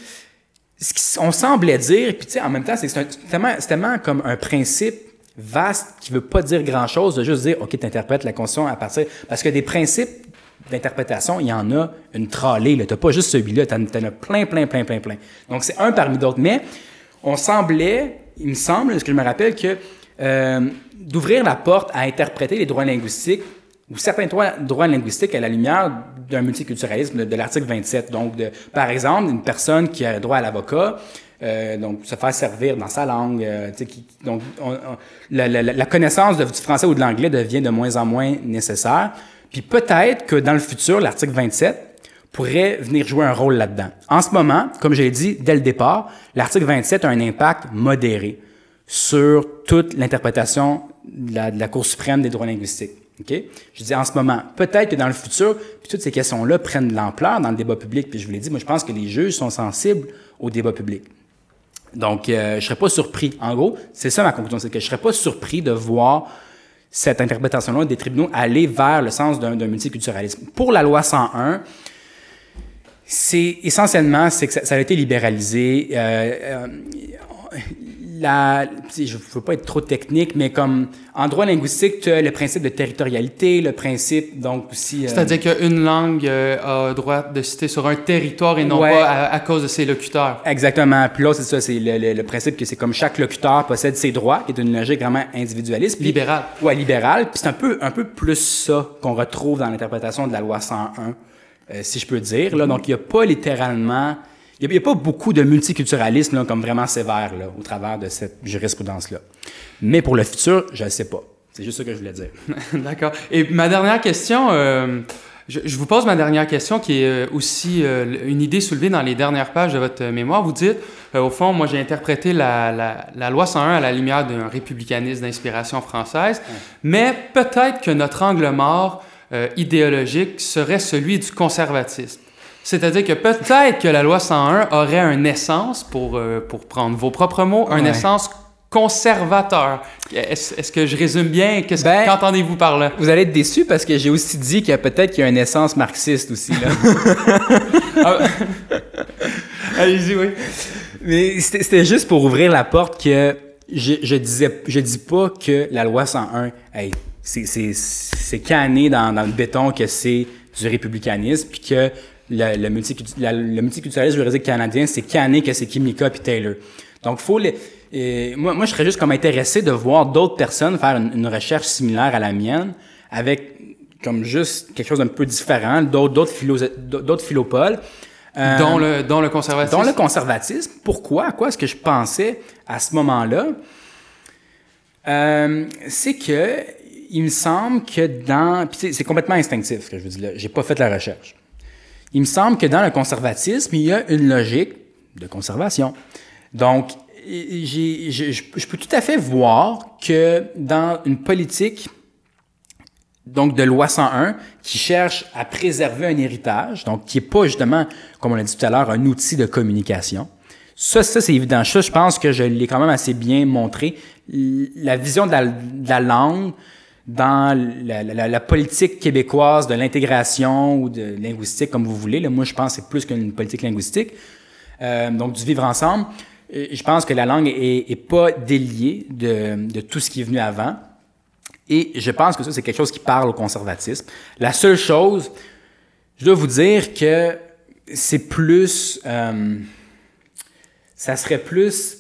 on semblait dire, puis tu sais, en même temps, c'est tellement, tellement comme un principe vaste qui veut pas dire grand-chose, de juste dire, OK, tu interprètes la Constitution à partir... Parce que des principes d'interprétation, il y en a une tralée. Tu n'as pas juste celui-là, tu en, as plein, plein, plein, plein, plein. Donc, c'est un parmi d'autres. Mais on semblait, il me semble, ce que je me rappelle, que euh, d'ouvrir la porte à interpréter les droits linguistiques ou certains droits, droits linguistiques à la lumière d'un multiculturalisme de, l'article 27. Donc, par exemple, une personne qui a droit à l'avocat, euh, donc se faire servir dans sa langue. Euh, donc, la, connaissance du français ou de l'anglais devient de moins en moins nécessaire. Puis peut-être que dans le futur, l'article 27 pourrait venir jouer un rôle là-dedans. En ce moment, comme je l'ai dit dès le départ, l'article 27 a un impact modéré sur toute l'interprétation de la, Cour suprême des droits linguistiques. OK? Je dis en ce moment, peut-être que dans le futur, puis toutes ces questions-là prennent de l'ampleur dans le débat public. Puis je vous l'ai dit, moi je pense que les juges sont sensibles au débat public. Donc, euh, je serais pas surpris. En gros, c'est ça ma conclusion, c'est que je serais pas surpris de voir cette interprétation-là des tribunaux aller vers le sens d'un multiculturalisme. Pour la loi 101, c'est essentiellement que ça, a été libéralisé. Euh, euh, la, je ne veux pas être trop technique, mais comme en droit linguistique, tu as le principe de territorialité, le principe donc aussi. Euh, C'est-à-dire qu'une langue a droit de citer sur un territoire et non pas à, cause de ses locuteurs. Exactement. Puis là, c'est ça, c'est le, principe que c'est comme chaque locuteur possède ses droits, qui est une logique vraiment individualiste. libérale. Ouais, libérale. Puis c'est un peu, un peu plus ça qu'on retrouve dans l'interprétation de la loi 101, si je peux dire. Là. Donc, il n'y a pas littéralement il n'y a, pas beaucoup de multiculturalisme là, comme vraiment sévère là, au travers de cette jurisprudence-là. Mais pour le futur, je ne sais pas. C'est juste ce que je voulais dire. D'accord. Et ma dernière question, euh, je, vous pose ma dernière question qui est euh, aussi euh, une idée soulevée dans les dernières pages de votre mémoire. Vous dites, au fond, moi j'ai interprété la, la, la, loi 101 à la lumière d'un républicanisme d'inspiration française, mais peut-être que notre angle mort idéologique serait celui du conservatisme. C'est-à-dire que peut-être que la loi 101 aurait un essence, pour, euh, pour prendre vos propres mots, un essence conservateur. Est-ce que je résume bien? Ben, qu'entendez-vous par là? Vous allez être déçu parce que j'ai aussi dit qu'il y a peut-être qu'il y a une essence marxiste aussi. Ah, allez-y, oui. Mais c'était juste pour ouvrir la porte que je, je disais, je dis pas que la loi 101, hey, c'est canné dans, dans le béton que c'est du républicanisme, puis que le, le, le multiculturalisme juridique canadien, c'est canné que c'est Kimika puis Taylor. Donc, faut les, et moi, moi, je serais juste comme intéressé de voir d'autres personnes faire une, recherche similaire à la mienne, avec comme juste quelque chose d'un peu différent, d'autres d'autres philo, d'autres philopoles. Euh, dont, le, dont le conservatisme. Dont le conservatisme. Pourquoi? À quoi est-ce que je pensais à ce moment-là? Euh, c'est que il me semble que dans... c'est complètement instinctif ce que je vous dis là. J'ai pas fait la recherche. Il me semble que dans le conservatisme, il y a une logique de conservation. Donc, je, peux tout à fait voir que dans une politique donc de loi 101 qui cherche à préserver un héritage, donc qui est pas justement, comme on l'a dit tout à l'heure, un outil de communication. Ça, ça c'est évident. Ça, je pense que je l'ai quand même assez bien montré. La vision de la langue dans la, politique québécoise de l'intégration ou de linguistique, comme vous voulez. Moi, je pense que c'est plus qu'une politique linguistique. Euh, donc, du vivre ensemble. Je pense que la langue est, pas déliée de, tout ce qui est venu avant. Et je pense que ça, c'est quelque chose qui parle au conservatisme. La seule chose, je dois vous dire que c'est plus... Euh, ça serait plus,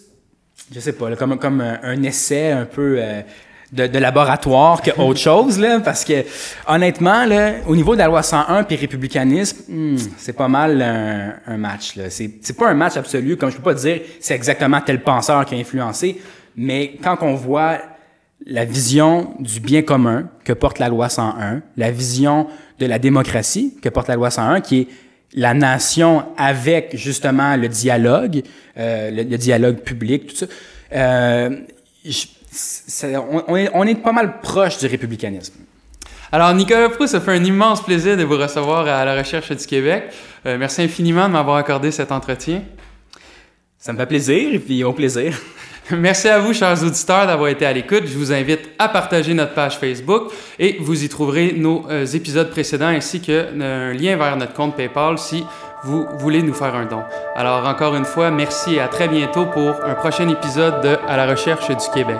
je sais pas, comme, un, essai un peu... Euh, de, laboratoire que autre chose, là, parce que honnêtement, là, au niveau de la loi 101 puis républicanisme, hmm, c'est pas mal un, match. Là. C'est, c'est pas un match absolu, comme je peux pas dire c'est exactement tel penseur qui a influencé, mais quand on voit la vision du bien commun que porte la loi 101, la vision de la démocratie que porte la loi 101, qui est la nation avec justement le dialogue, euh, le, dialogue public, tout ça. Euh, on, est, on, est, pas mal proche du républicanisme. Alors, Nicolas Proust, ça fait un immense plaisir de vous recevoir à la Recherche du Québec. Euh, merci infiniment de m'avoir accordé cet entretien. Ça me fait plaisir et puis au plaisir. Merci à vous, chers auditeurs, d'avoir été à l'écoute. Je vous invite à partager notre page Facebook et vous y trouverez nos euh, épisodes précédents ainsi qu'un euh, lien vers notre compte PayPal si vous voulez nous faire un don. Alors encore une fois, merci et à très bientôt pour un prochain épisode de À la recherche du Québec.